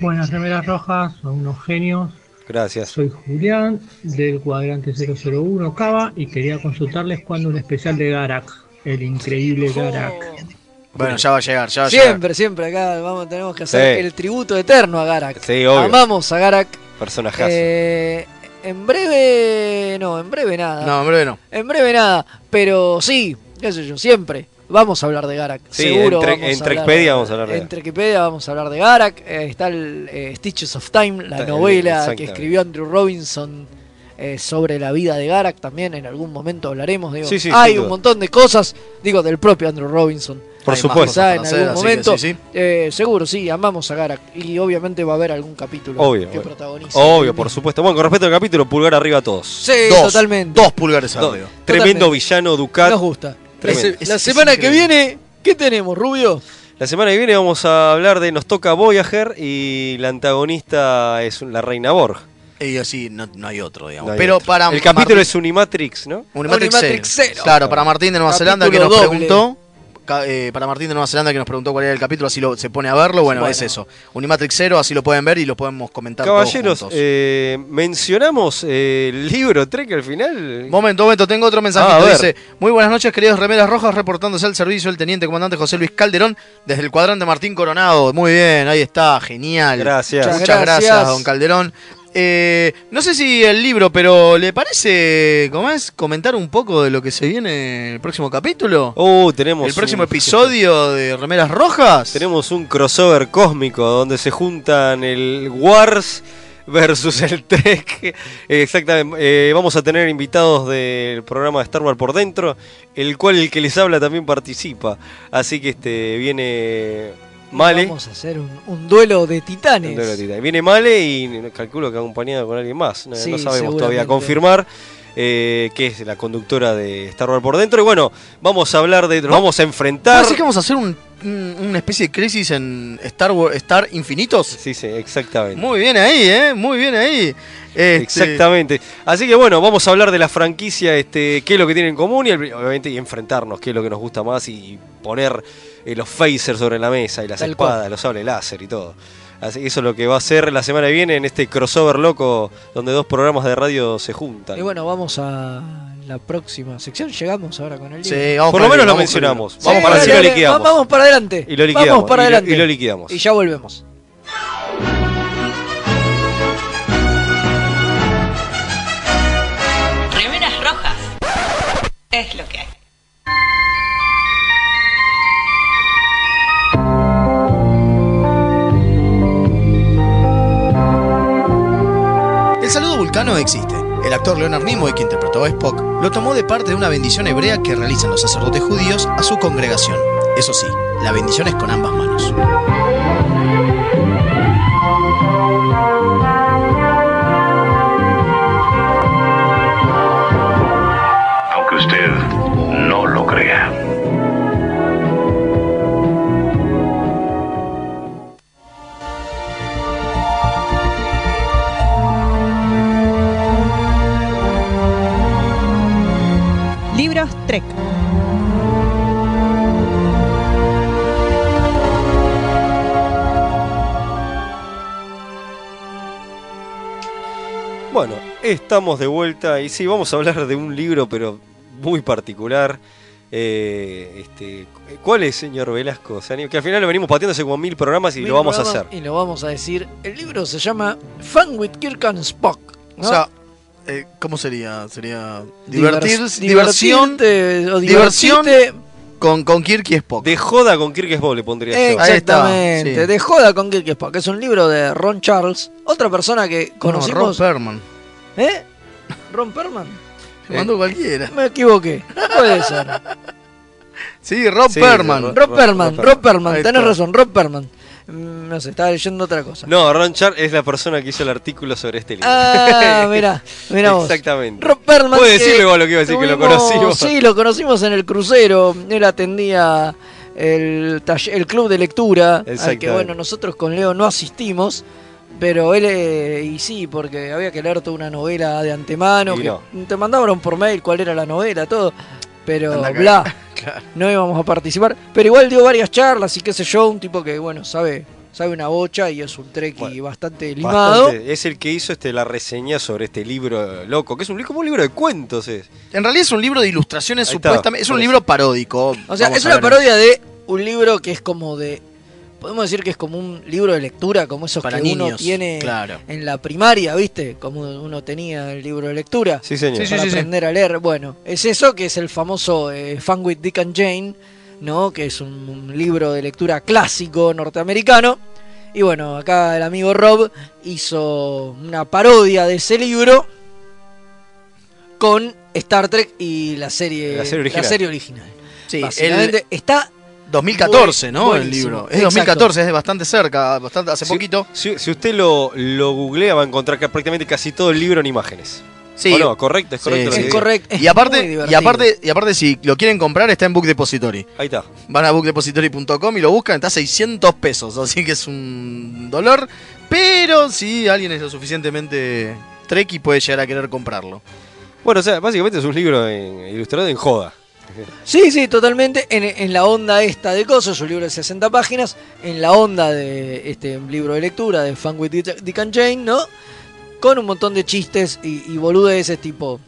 Buenas remeras rojas, son unos genios. Gracias. Soy Julián del cuadrante 001 Cava y quería consultarles cuándo un especial de Garak, el increíble Garak. Bueno, ya va a llegar, ya va a llegar. Siempre, siempre acá vamos, tenemos que hacer Sí. el tributo eterno a Garak. Sí, obvio. Amamos a Garak. Personajazo. Eh, en breve, no, en breve nada. No, en breve no. En breve nada, pero sí, qué sé yo, siempre. Vamos a hablar de Garak. Sí, seguro. entre- vamos a entre hablar Expedia vamos a hablar de En Trequipedia vamos a hablar de Garak. Eh, está el eh, Stitches of Time, la Está- novela que escribió Andrew Robinson eh, sobre la vida de Garak. También en algún momento hablaremos. Digo, Sí, sí, hay un montón de cosas, digo, del propio Andrew Robinson. Por supuesto. en hacer, algún que momento. sí, sí. Eh, seguro, sí, amamos a Garak. Y obviamente va a haber algún capítulo Obvio. que protagonice. Obvio, por supuesto. Bueno, con respecto al capítulo, pulgar arriba a todos. Sí, Dos. totalmente. Dos pulgares arriba. Tremendo Totalmente. villano Ducat. Nos gusta. Tremendo. La se- Es- la es semana que viene, ¿qué tenemos, Rubio? La semana que viene vamos a hablar de Nos toca Voyager y la antagonista es la Reina Borg. Y así no, no hay otro, digamos. No hay Pero otro. para El capítulo Martín- es Unimatrix, ¿no? Unimatrix, Unimatrix Zero. Zero. Claro, para Martín de Nueva Zelanda que nos Capítulo doble. preguntó. Eh, para Martín de Nueva Zelanda que nos preguntó cuál era el capítulo, así lo, se pone a verlo. Bueno, Bueno. es eso. Unimatrix Zero, así lo pueden ver y lo podemos comentar Caballeros, eh, mencionamos eh, el libro Trek al final. Momento, momento, tengo otro Ah, mensajito. ver. Dice, muy buenas noches, queridos remeras rojas, reportándose al servicio el teniente comandante José Luis Calderón desde el cuadrante Martín Coronado. Muy bien, ahí está, genial. Gracias. Muchas Muchas gracias, gracias. don Calderón. Eh, no sé si el libro, pero ¿le parece, cómo es, comentar un poco de lo que se viene en el próximo capítulo? Uh, tenemos ¿El próximo un- episodio de Remeras Rojas? Tenemos un crossover cósmico donde se juntan el Wars versus el Trek. Exactamente. Eh, vamos a tener invitados del programa de Star Wars por dentro, el cual el que les habla también participa. Así que este viene Male. Vamos a hacer un, un duelo de titanes. Un duelo de titanes. Viene Male y calculo que acompañado con alguien más. No, Sí, no sabemos todavía confirmar. eh, que es la conductora de Star Wars por dentro. Y bueno, vamos a hablar de. Nos vamos a enfrentar. Así que vamos a hacer un- un- una especie de crisis en Star Wars, Star Infinitos. Sí, sí, exactamente. Muy bien ahí, ¿eh? Muy bien ahí. Este, Exactamente. Así que bueno, vamos a hablar de la franquicia, este, qué es lo que tienen en común y obviamente y enfrentarnos, qué es lo que nos gusta más y poner eh, los phasers sobre la mesa y las Tal espadas, cual. los sables láser y todo. Así que eso es lo que va a ser la semana que viene en este crossover loco donde dos programas de radio se juntan. Y bueno, vamos a la próxima sección. Llegamos ahora con el libro. Sí, vamos Por lo menos lo mencionamos. Vamos para dale, así lo liquidamos. va- Vamos para adelante. Y lo liquidamos, Vamos para y lo- adelante. y lo liquidamos. Y ya volvemos. Remeras rojas. Es lo que hay. El saludo vulcano existe. El actor Leonard Nimoy, que interpretó a Spock, lo tomó de parte de una bendición hebrea que realizan los sacerdotes judíos a su congregación. Eso sí, la bendición es con ambas manos. Libros Trek. Bueno, estamos de vuelta y sí, vamos a hablar de un libro, pero muy particular. Eh, este, ¿Cuál es, señor Velasco? Que al final lo venimos pateando hace como mil programas y Mil lo vamos a hacer. Y lo vamos a decir. El libro se llama Fun with Kirk and Spock. ¿no? O sea, eh, ¿cómo sería? Sería divertir, diversión, o diversión con, con Kirk y Spock. De joda con Kirk Spock le pondría yo. Ahí está, Exactamente. sí. De joda con Kirk y Spock. Es un libro de Ron Charles. Otra persona que No, Ron conocimos. Perlman. ¿Eh? Ron Perlman. Se mandó cualquiera. Me equivoqué. Puede ser. Sí, Rob Sí, Rob Rob Perlman, Ahí tenés razón, Rob Perlman. Mm, No sé, estaba leyendo otra cosa. No, Ron Char es la persona que hizo el artículo sobre este libro. Ah, mira, mira vos. Exactamente. Rob Perlman. Puede decirle igual lo que iba a decir, que lo conocimos. Sí, lo conocimos en el crucero. Él atendía el, el club de lectura, al que bueno, nosotros con Leo no asistimos. Pero él, eh, y sí, porque había que leer toda una novela de antemano. Y que no. Te mandaban por mail cuál era la novela, todo. Pero bla. Claro. no íbamos a participar. Pero igual dio varias charlas y qué sé yo, un tipo que, bueno, sabe sabe una bocha y es un treki bastante limado. Bastante. Es el que hizo este, la reseña sobre este libro loco, que es un, como un libro de cuentos. Es. En realidad es un libro de ilustraciones, Ahí está, supuestamente. Es un libro paródico. O sea, vamos es una parodia de un libro que es como de. Podemos decir que es como un libro de lectura, como esos Para que uno tiene claro. en la primaria, ¿viste? Como uno tenía el libro de lectura. Sí, señor. Para sí, sí. aprender a leer. Bueno, es eso que es el famoso eh, Fun with Dick and Jane, ¿no? Que es un, un libro de lectura clásico norteamericano. Y bueno, acá el amigo Rob hizo una parodia de ese libro con Star Trek y la serie, La serie original. serie original. Sí, Básicamente, el- está 2014, ¿no? El libro. Es 2014, es de bastante cerca, bastante hace Si- poquito. Si, si usted lo, lo googlea va a encontrar que prácticamente casi todo el libro en imágenes. Sí. ¿O no? ¿Correcto? ¿Es correcto? sí. Es correcto. Y aparte, y aparte, y aparte, si lo quieren comprar, está en Book Depository. Ahí está. Van a bookdepository.com y lo buscan, está a 600 pesos, así que es un dolor. Pero si alguien es lo suficientemente treki puede llegar a querer comprarlo. Bueno, o sea, básicamente es un libro en- ilustrado en joda. Sí, sí, totalmente. En, en la onda esta de cosas, un libro de 60 páginas. En la onda de este libro de lectura de Fun with Dick and Jane, ¿no? Con un montón de chistes y, y boludeces tipo.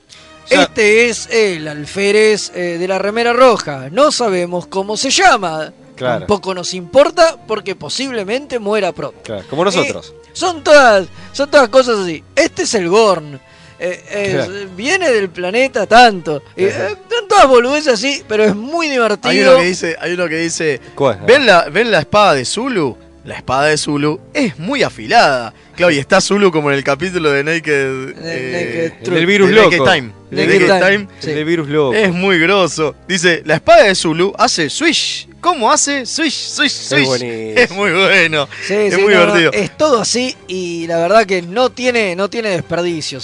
sea- este es el alférez eh, de la remera roja. No sabemos cómo se llama. Claro. Tampoco nos importa porque posiblemente muera pronto. Claro, como nosotros. Son todas, son todas cosas así. Este es el Gorn. Eh, Claro. Viene del planeta tanto. Eh, eh, todas boludeces así, pero es muy divertido. Hay uno que dice, hay uno que dice, ¿Cuál? ¿ven la, ¿ven la espada de Zulu? La espada de Zulu es muy afilada. Claro, y está Zulu como en el capítulo de Naked... eh, Naked El del virus de loco. Naked Time. Naked Time. el del virus loco. Es muy grosso. Dice, la espada de Zulu hace swish. ¿Cómo hace? Swish, swish, swish. Es muy bueno. Sí, es sí, muy no, no, divertido. es todo así y la verdad que no tiene, no tiene desperdicio.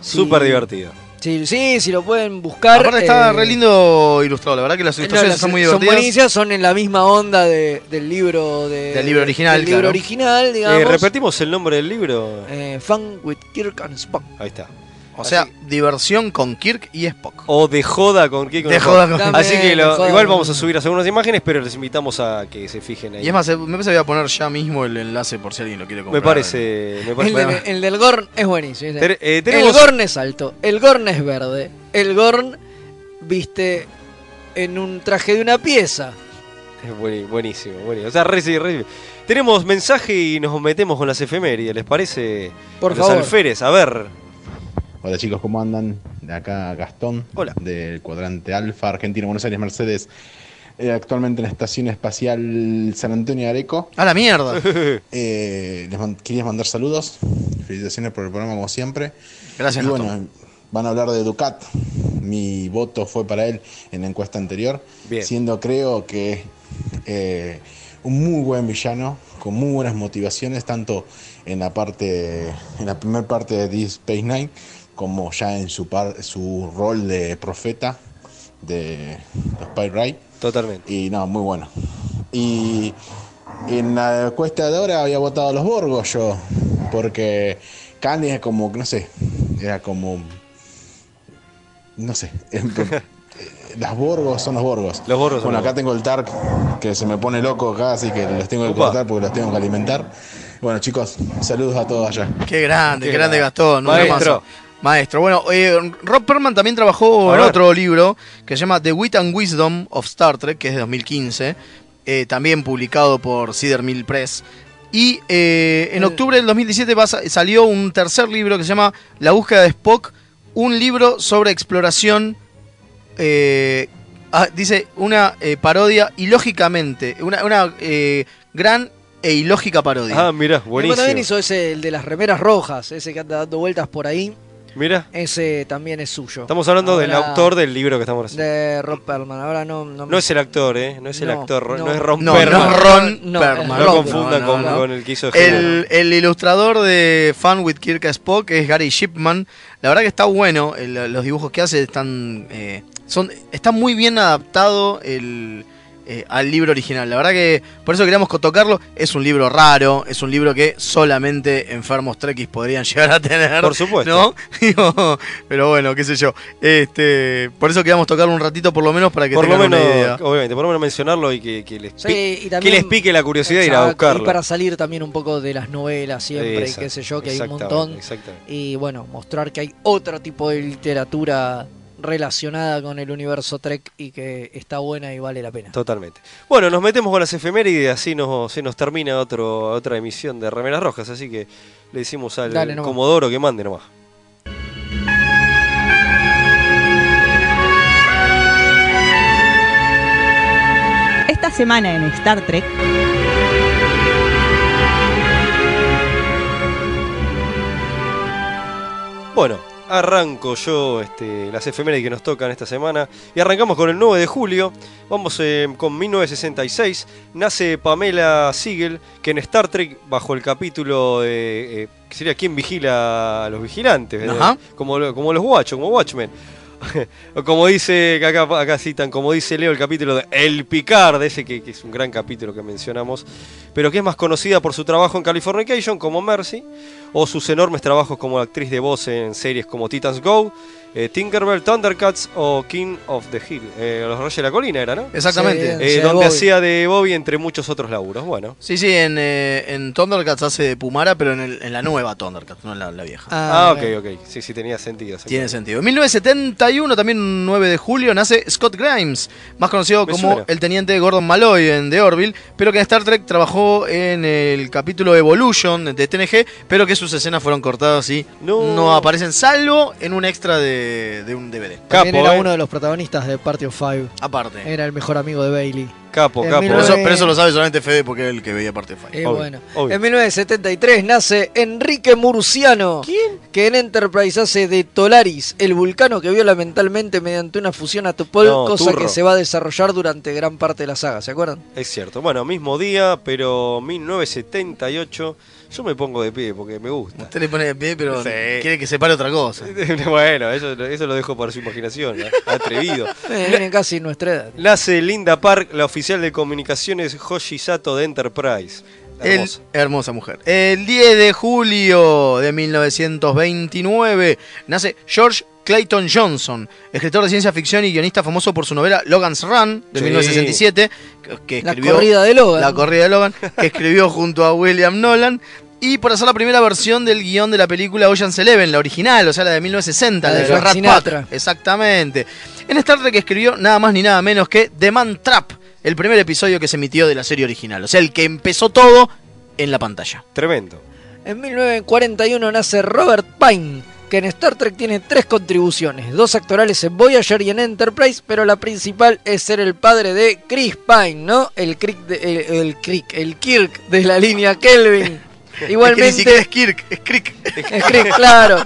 Súper divertido. Sí, sí, si lo pueden buscar. Aparte está eh, re lindo ilustrado, la verdad que las no, ilustraciones las- son muy son divertidas. buenísimas, son en la misma onda de- del libro de, Del libro original, del libro claro. original, digamos. Eh, ¿Repetimos el nombre del libro? Eh, Fun with Kirk and Spock. Ahí está. O sea, diversión con Kirk y Spock. O de joda con Kiko. De joda con- Así que También, lo- de joda igual vamos a subir algunas imágenes, pero les invitamos a que se fijen ahí. Y es más, eh, me parece que voy a poner ya mismo el enlace por si alguien lo quiere comprar. me parece. Me El, parece del- el del Gorn es buenísimo. Ter- eh, tenemos- El Gorn es alto, el Gorn es verde, el Gorn viste en un traje de una pieza. Es buenísimo, buenísimo. O sea, re, re- Tenemos mensaje y nos metemos con las efemérides, ¿les parece? Por Los favor. alférez, a ver. Hola chicos, ¿cómo andan? De acá Gastón, Hola. del cuadrante Alfa, Argentina, Buenos Aires, Mercedes. Eh, actualmente en la Estación Espacial San Antonio de Areco. ¡A la mierda! Eh, les man- quería mandar saludos. Felicitaciones por el programa como siempre. Gracias, Y Gastón. bueno, van a hablar de Ducat. Mi voto fue para él en la encuesta anterior. Bien. Siendo creo que eh, un muy buen villano, con muy buenas motivaciones, tanto en la parte, en la primera parte de Deep Space Nine, como ya en su par- su rol de profeta de los Spy Ray. Totalmente. Y no, muy bueno. Y en la encuesta de ahora había votado a los Borgos yo, porque Candy es como, no sé, era como, no sé, las Borgos son los Borgos. Los Borgos son Bueno, los acá tengo el Tark que se me pone loco acá, así que los tengo que Upa. cortar porque los tengo que alimentar. Bueno, chicos, saludos a todos allá. Qué grande, Qué qué grande grande. Gastón. un Maestro. Maestro. Bueno, eh, Rob Perlman también trabajó en otro libro que se llama The Wit and Wisdom of Star Trek, que es de 2015, eh, también publicado por Cedar Mill Press. Y eh, en octubre del 2017 va a sa- salió un tercer libro que se llama La búsqueda de Spock, un libro sobre exploración, eh, ah, dice, una eh, parodia ilógicamente, una, una eh, gran e ilógica parodia. Ah, mirá, buenísimo. también hizo ese, el de las remeras rojas, ese que anda dando vueltas por ahí. Mira, Ese también es suyo. estamos hablando del autor del libro que estamos haciendo. De Rob Perlman. Ahora no, no, me- No es el actor, ¿eh? No es el No, actor, no. no, es Ron No, Perlman. no Ron No, Perlman. No confundan no, con, con el que hizo El, el ilustrador de Fun with Kirk Spock es Gary Shipman. La verdad que está bueno. el- los dibujos que hace están. eh, son, está muy bien adaptado el, eh, al libro original. La verdad que por eso queríamos tocarlo. Es un libro raro. Es un libro que solamente enfermos trekkies podrían llegar a tener. Por supuesto. ¿No? Pero bueno, qué sé yo. Este, por eso queríamos tocarlo un ratito por lo menos para que Por lo menos, una idea. obviamente, por lo menos mencionarlo y que, que les, Sí, y también- que les pique la curiosidad de ir a Exacto, buscarlo. Y para salir también un poco de las novelas siempre, y qué sé yo, que hay un montón. Y bueno, mostrar que hay otro tipo de literatura relacionada con el universo Trek y que está buena y vale la pena. Totalmente. Bueno, nos metemos con las efemérides, así nos, se nos termina otro, otra emisión de Remeras Rojas, así que le decimos al Dale. Comodoro que mande nomás. semana en Star Trek. Bueno, arranco yo este, las efemérides que nos tocan esta semana y arrancamos con el 9 de julio. Vamos eh, con 1966. Nace Pamela Siegel, que en Star Trek, bajo el capítulo de. eh, que sería ¿Quién vigila a los vigilantes? Como, como los Watch, como Watchmen. Como dice, acá, acá citan, como dice Leo, el capítulo de El Picard, ese que, que es un gran capítulo que mencionamos, pero que es más conocida por su trabajo en Californication como Mercy, o sus enormes trabajos como actriz de voz en series como Titans Go, eh, Tinkerbell, Thundercats o King of the Hill. Eh, los Reyes de la Colina era, ¿no? Exactamente. Eh, Sí, donde hacía de Bobby entre muchos otros laburos. Bueno. Sí, sí, en, eh, en Thundercats hace de Pumara, pero en, el- en la nueva Thundercats, no en la, la vieja. Ah, ok, ok. Sí, sí, tenía sentido. Tiene sentido. En 1971, también un 9 de julio, nace Scott Grimes, más conocido Me como suena. el teniente Gordon Malloy en The Orville, pero que en Star Trek trabajó en el capítulo Evolution de TNG, pero que sus escenas fueron cortadas y no, aparecen, salvo en un extra de, de un DVD. También eh. era uno de los protagonistas de Party of Five. Aparte. Era el mejor amigo de Bailey. Capo, En capo. Pero eso, 19 pero eso lo sabe solamente Fede porque es el que veía parte de Five. Y bueno, en 1973 nace Enrique Murciano. Que en Enterprise hace de Tolaris, el vulcano que vio lamentablemente mediante una fusión a Topol, No, cosa turro. que se va a desarrollar durante gran parte de la saga, ¿se acuerdan? Es cierto. Bueno, mismo día, pero 1978. Yo me pongo de pie porque me gusta. Usted le pone de pie, pero Sí. quiere que se pare otra cosa. bueno, eso, eso lo dejo para su imaginación. ¿eh? Atrevido. Eh, tiene casi nuestra edad. Nace Linda Park, la oficial de comunicaciones Hoshi Sato de Enterprise. El- Hermosa. hermosa mujer. El 10 de julio de 1929 nace George Clayton Johnson, escritor de ciencia ficción y guionista famoso por su novela Logan's Run de Sí. 1967, que- que La escribió corrida de Logan. La corrida de Logan, que escribió junto a William Nolan. Y por hacer la primera versión del guion de la película Ocean's Eleven, la original, o sea, la de 1960, La de de, Rat Sinatra. Pack. Exactamente. En Star Trek escribió nada más ni nada menos que The Man Trap, el primer episodio que se emitió de la serie original. O sea, el que empezó todo en la pantalla. Tremendo. En 1941 nace Robert Pine, que en Star Trek tiene tres contribuciones, dos actorales en Voyager y en Enterprise, pero la principal es ser el padre de Chris Pine, ¿no? El Kirk, de- el, el Kirk, el Kirk de la línea Kelvin. Igualmente, Es que ni siquiera es Kirk, es Crick. es Kirk, claro.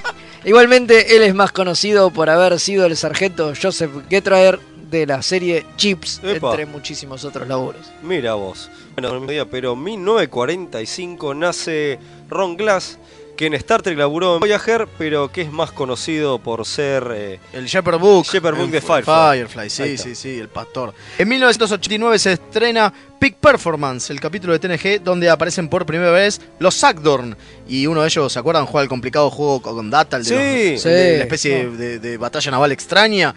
Igualmente él es más conocido por haber sido el sargento Joseph Getraer de la serie Chips, Epa. entre muchísimos otros laburos. Mira vos. Bueno, pero 1945 nace Ron Glass, que en Star Trek laburó en Voyager, pero que es más conocido por ser eh, El Shepherd Book. Shepherd Book de Firefly. Firefly, sí, sí, sí, el pastor. En 1989 se estrena Peak Performance, el capítulo de TNG donde aparecen por primera vez los Sackdorn. Y uno de ellos, ¿se acuerdan? Juega el complicado juego con Data, el de, Sí. los- Sí. el de la especie de, de batalla naval extraña.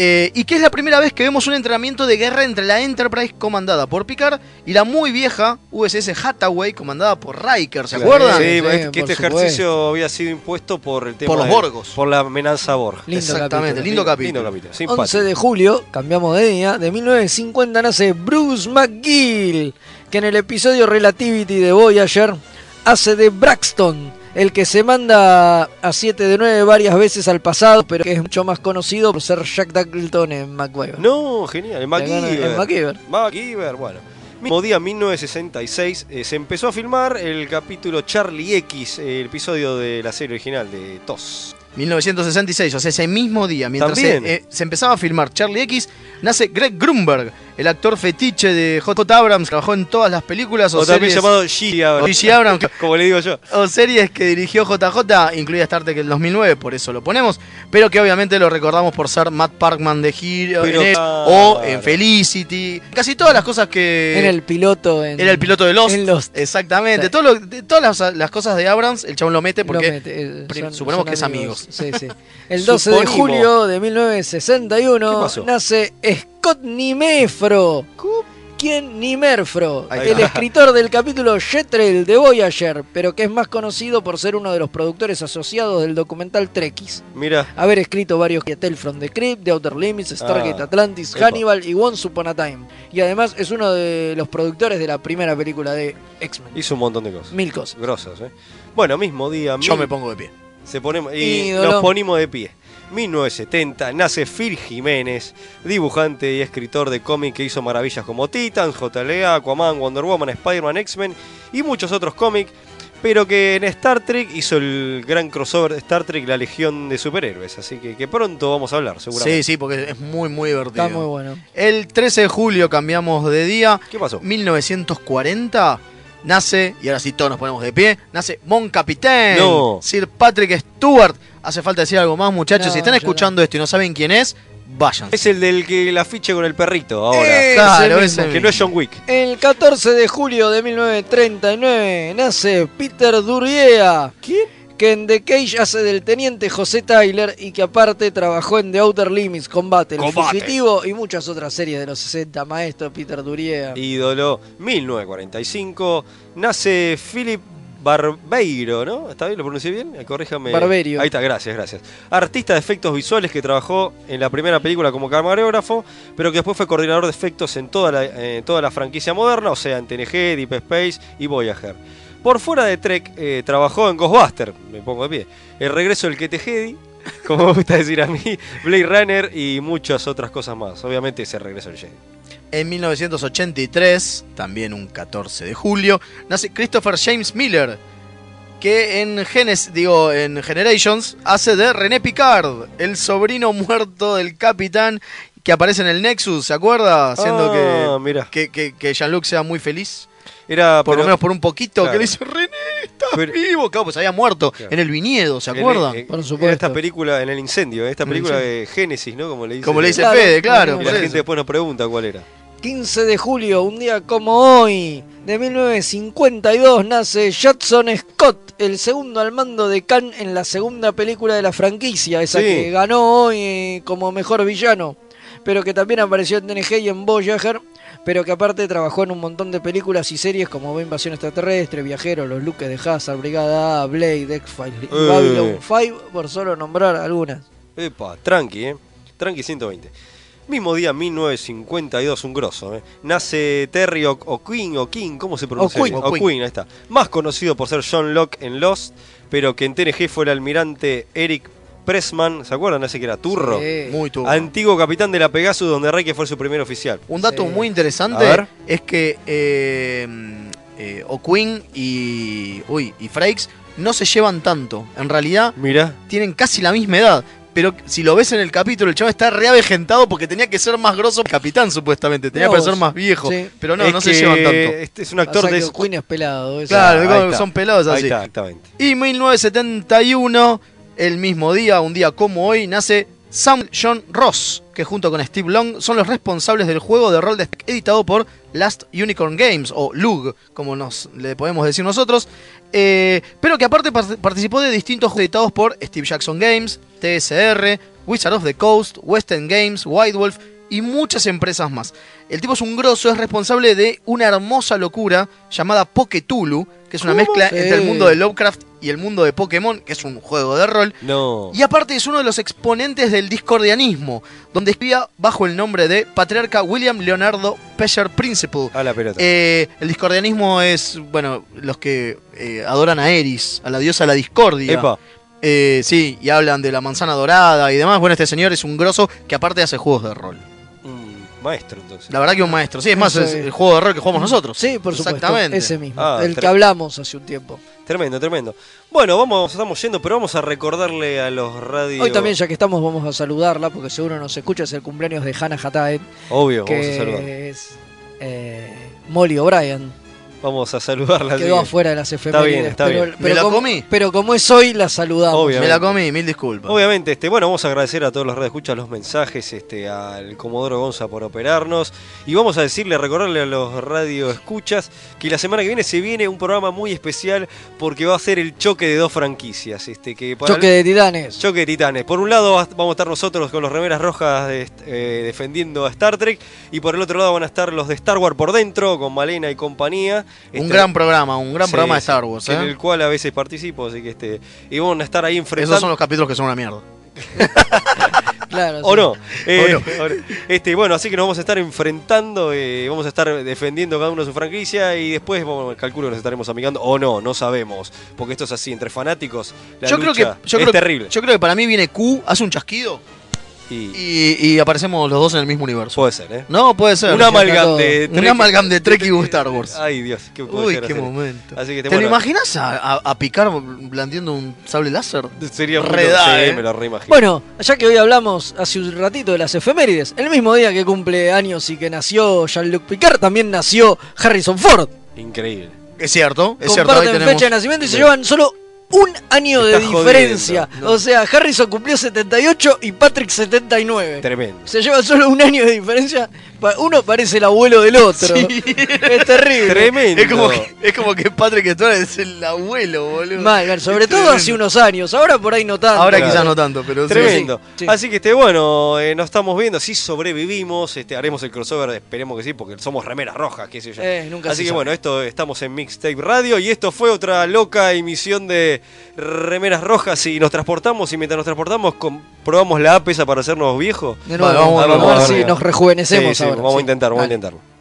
Eh, y que es la primera vez que vemos un entrenamiento de guerra entre la Enterprise comandada por Picard y la muy vieja USS Hathaway comandada por Riker, ¿se Claro. acuerdan? Sí, que este supuesto. ejercicio había sido impuesto por el tema Por los de- Borgos. Por la amenaza Borg. Lindo Exactamente, capítulo. lindo capítulo. Lindo capítulo. Simpático. 11 de julio, cambiamos de día, de 1950 nace Bruce McGill, que en el episodio Relativity de Voyager hace de Braxton, el que se manda a 7 de 9 varias veces al pasado, pero que es mucho más conocido por ser Jack Dalton en MacGyver. No, genial. En MacGyver. en MacGyver. MacGyver, bueno. Mismo día, 1966, eh, se empezó a filmar el capítulo Charlie X, el episodio de la serie original de TOS. 1966, o sea, ese mismo día, mientras se, eh, se empezaba a filmar Charlie X, nace Greg Grunberg, el actor fetiche de J.J. Abrams, trabajó en todas las películas o, O también series, llamado Gigi Abrams. Gigi Abrams, Como le digo yo. o series que dirigió JJ, incluida Star Trek el 2009, por eso lo ponemos, pero que obviamente lo recordamos por ser Matt Parkman de Hero en o en Felicity, casi todas las cosas que... Era el piloto en, Era el piloto de Lost. en Lost. Exactamente. Sí. Todo lo- de todas las, las cosas de Abrams, el chabón lo mete Lo porque mete, eh, prim- son- suponemos son que es amigos. Sí, sí. El 12 de julio de ¿Qué 1961 pasó? nace Scott Nimefro. ¿Quién Nimerfro? El escritor del capítulo Jetrel de Voyager, pero que es más conocido por ser uno de los productores asociados del documental Trekkies. Mira, Haber escrito varios Tale from the Crypt, The Outer Limits, Stargate Ah, Atlantis, epa. Hannibal y Once Upon a Time. Y además es uno de los productores de la primera película de X-Men. hizo un montón de cosas. Mil cosas. Grosas, ¿eh? Bueno, mismo día. Yo mil- me pongo de pie. Se ponemos, y Ídolo. nos ponimos de pie. 1970 nace Phil Jiménez, dibujante y escritor de cómic que hizo maravillas como Titans, JLA, Aquaman, Wonder Woman, Spider-Man, X-Men y muchos otros cómics, pero que en Star Trek hizo el gran crossover de Star Trek, la Legión de Superhéroes, así que, que pronto vamos a hablar, seguramente. Sí, sí, porque es muy, muy divertido. Está muy bueno. El 13 de julio cambiamos de día. ¿Qué pasó? 1940 nace, y ahora sí todos nos ponemos de pie, nace Mon Capitaine, No. Sir Patrick Stewart. Hace falta decir algo más, muchachos. No, si están escuchando esto y no saben quién es, vayan. Es el del que la fiche con el perrito ahora. Claro, mismo. ese que no es John Wick. El 14 de julio de 1939 nace Peter Duriea. ¿Quién? Que en The Cage hace del teniente José Tyler y que aparte trabajó en The Outer Limits, Combate, El Combate. Fugitivo y muchas otras series de los 60. Maestro Peter Duriea. Ídolo, 1945. Nace Philip Barbeiro, ¿no? ¿Está bien? ¿Lo pronuncié bien? Corríjame. Barberio. Ahí está, gracias, gracias. Artista de efectos visuales que trabajó en la primera película como camarógrafo, pero que después fue coordinador de efectos en toda la, eh, toda la franquicia moderna, o sea, en TNG, Deep Space y Voyager. Por fuera de Trek, eh, trabajó en Ghostbuster, me pongo de pie. El regreso del que te Jedi, como me gusta decir a mí, Blade Runner y muchas otras cosas más. Obviamente ese regreso del Jedi. En 1983, también un 14 de julio, nace Christopher James Miller, que en Genes, digo, en Generations hace de René Picard, el sobrino muerto del capitán que aparece en el Nexus, ¿se acuerda? Haciendo Ah, que, mira. que, que, que Jean-Luc sea muy feliz. Era, por pero- lo menos por un poquito, Claro. que le dice René, estás vivo, claro, pues había muerto en el viñedo, ¿se En- acuerdan? en- En esta película, en el incendio, en esta película de Génesis, ¿no? Como le dice, Como le dice Fede, claro, Y la eso. gente después nos pregunta cuál era. 15 de julio, un día como hoy, de 1952, nace Judson Scott, el segundo al mando de Khan en la segunda película de la franquicia, esa Sí. que ganó hoy eh, como mejor villano, pero que también apareció en TNG y en Voyager, pero que aparte trabajó en un montón de películas y series como Invasión Extraterrestre, Viajero, Los Luques de Hazard, Brigada A, Blade, X-Files Eh. Babylon 5, por solo nombrar algunas. Epa, tranqui, ¿eh? Tranqui 120. Mismo día, 1952, un grosso, ¿eh? Nace Terry O- O'Quinn, O'Quinn, ¿cómo se pronuncia? O'Quinn. O'Quinn, ahí está. Más conocido por ser John Locke en Lost, pero que en TNG fue el almirante Eric Pressman, ¿se acuerdan? Ese que era Turro. Sí. Muy turro. Antiguo capitán de la Pegasus, donde Reike fue su primer oficial. Un dato muy interesante es que eh, eh, O'Quinn y, uy, y Frakes no se llevan tanto. En realidad, Mira. tienen casi la misma edad. Pero si lo ves en el capítulo, el chaval está reavejentado porque tenía que ser más grosso que capitán, supuestamente. Tenía que ser más viejo. Sí. Pero no, Es no se llevan tanto. Este es un actor de. que Queen es pelado. eso. Claro, Ahí como está. son pelados Ahí así. está, exactamente. Y 1971, el mismo día, un día como hoy, nace Sam John Ross, que junto con Steve Long son los responsables del juego de rol de editado por Last Unicorn Games, o LUG, como nos le podemos decir nosotros, eh, pero que aparte par- participó de distintos juegos editados por Steve Jackson Games, TSR, Wizard of the Coast, Western Games, White Wolf y muchas empresas más. El tipo es un grosso, es responsable de una hermosa locura llamada Poketulu, que es una mezcla Sí. entre el mundo de Lovecraft y el mundo de Pokémon, que es un juego de rol. No. Y aparte es uno de los exponentes del discordianismo, donde escribía bajo el nombre de Patriarca William Leonardo Pesher Principle. A la pelota. Eh, el discordianismo es, bueno, los que eh, adoran a Eris, a la diosa de la discordia. Epa. Eh, sí, y hablan de la manzana dorada y demás. Bueno, este señor es un grosso que aparte hace juegos de rol. Maestro, entonces. La verdad que un maestro. Sí, es más, Sí. es el juego de rol que jugamos nosotros. Sí, por supuesto. Exactamente. Ese mismo. Ah, el que hablamos hace un tiempo. Tremendo, tremendo. Bueno, vamos, estamos yendo, pero vamos a recordarle a los radios. Hoy también, ya que estamos, vamos a saludarla porque seguro nos escucha. Es el cumpleaños de Hannah Hataed. Obvio, que vamos a saludar. es eh, Molly O'Brien. Vamos a saludarla. Quedó que- afuera de las Está efemérides. bien, está pero, bien. pero ¿Me la como, comí? pero como es hoy, la saludamos. Obviamente. Me la comí, mil disculpas. Obviamente, este, bueno, vamos a agradecer a todos los escuchas los mensajes, este, al Comodoro Gonza por operarnos. Y vamos a decirle, a recordarle a los radio escuchas que la semana que viene se viene un programa muy especial porque va a ser el choque de dos franquicias. Este, que para Choque de titanes. Choque de titanes. Por un lado va- vamos a estar nosotros con los remeras rojas de- eh, defendiendo a Star Trek. Y por el otro lado van a estar los de Star Wars por dentro, con Malena y compañía. Un Este, gran programa, un gran sí, programa de Star Wars. En ¿eh? el cual a veces participo, así que este. Y vamos a estar ahí enfrentando. Esos son los capítulos que son una mierda. Claro, ¿O sí. no? Eh, ¿O no? Este, bueno, así que nos vamos a estar enfrentando, eh, vamos a estar defendiendo cada uno su franquicia y después bueno, calculo que nos estaremos amigando o no, no sabemos. Porque esto es así, entre fanáticos, la yo creo que yo es creo, terrible. Yo creo que para mí viene Q, hace un chasquido Y, y, y aparecemos los dos en el mismo universo. puede ser, ¿eh? No, puede ser. Un amalgam de Un amalgam de Trek y Star Wars. Ay, Dios, qué Uy, qué momento. Así que ¿Te bueno, lo imaginas a, a, a Picard blandiendo un sable láser? Sería sí, eh. me lo reimagino. Bueno, ya que hoy hablamos hace un ratito de las efemérides, el mismo día que cumple años y que nació Jean-Luc Picard, también nació Harrison Ford. Increíble. Es cierto, es cierto. Ahí Comparten tenemos. fecha de nacimiento y se llevan solo un año de diferencia. jodiendo, no. O sea, Harrison cumplió 78 y Patrick 79. Tremendo. Se llevan solo un año de diferencia. Uno parece el abuelo del otro. Es terrible. Tremendo. Es como, que, es como que Patrick Stewart es el abuelo, boludo. Mal. Sobre Es todo tremendo. hace unos años. Ahora por ahí no tanto. Ahora Claro. quizás no tanto, pero sí. Tremendo. sí, sí. Así que este, bueno, eh, nos estamos viendo, si sobrevivimos, este, haremos el crossover, esperemos que sí, porque somos remeras rojas, qué sé yo. Eh, nunca Así que sabe. bueno, esto estamos en Mixtape Radio y esto fue otra loca emisión de remeras rojas y nos transportamos y mientras nos transportamos comprobamos la app esa para hacernos viejos. De nuevo, Vale, vamos, a ver, vamos, a ver vamos. si nos rejuvenecemos Sí, sí, ahora. vamos sí. a intentar, vamos a Dale. intentarlo.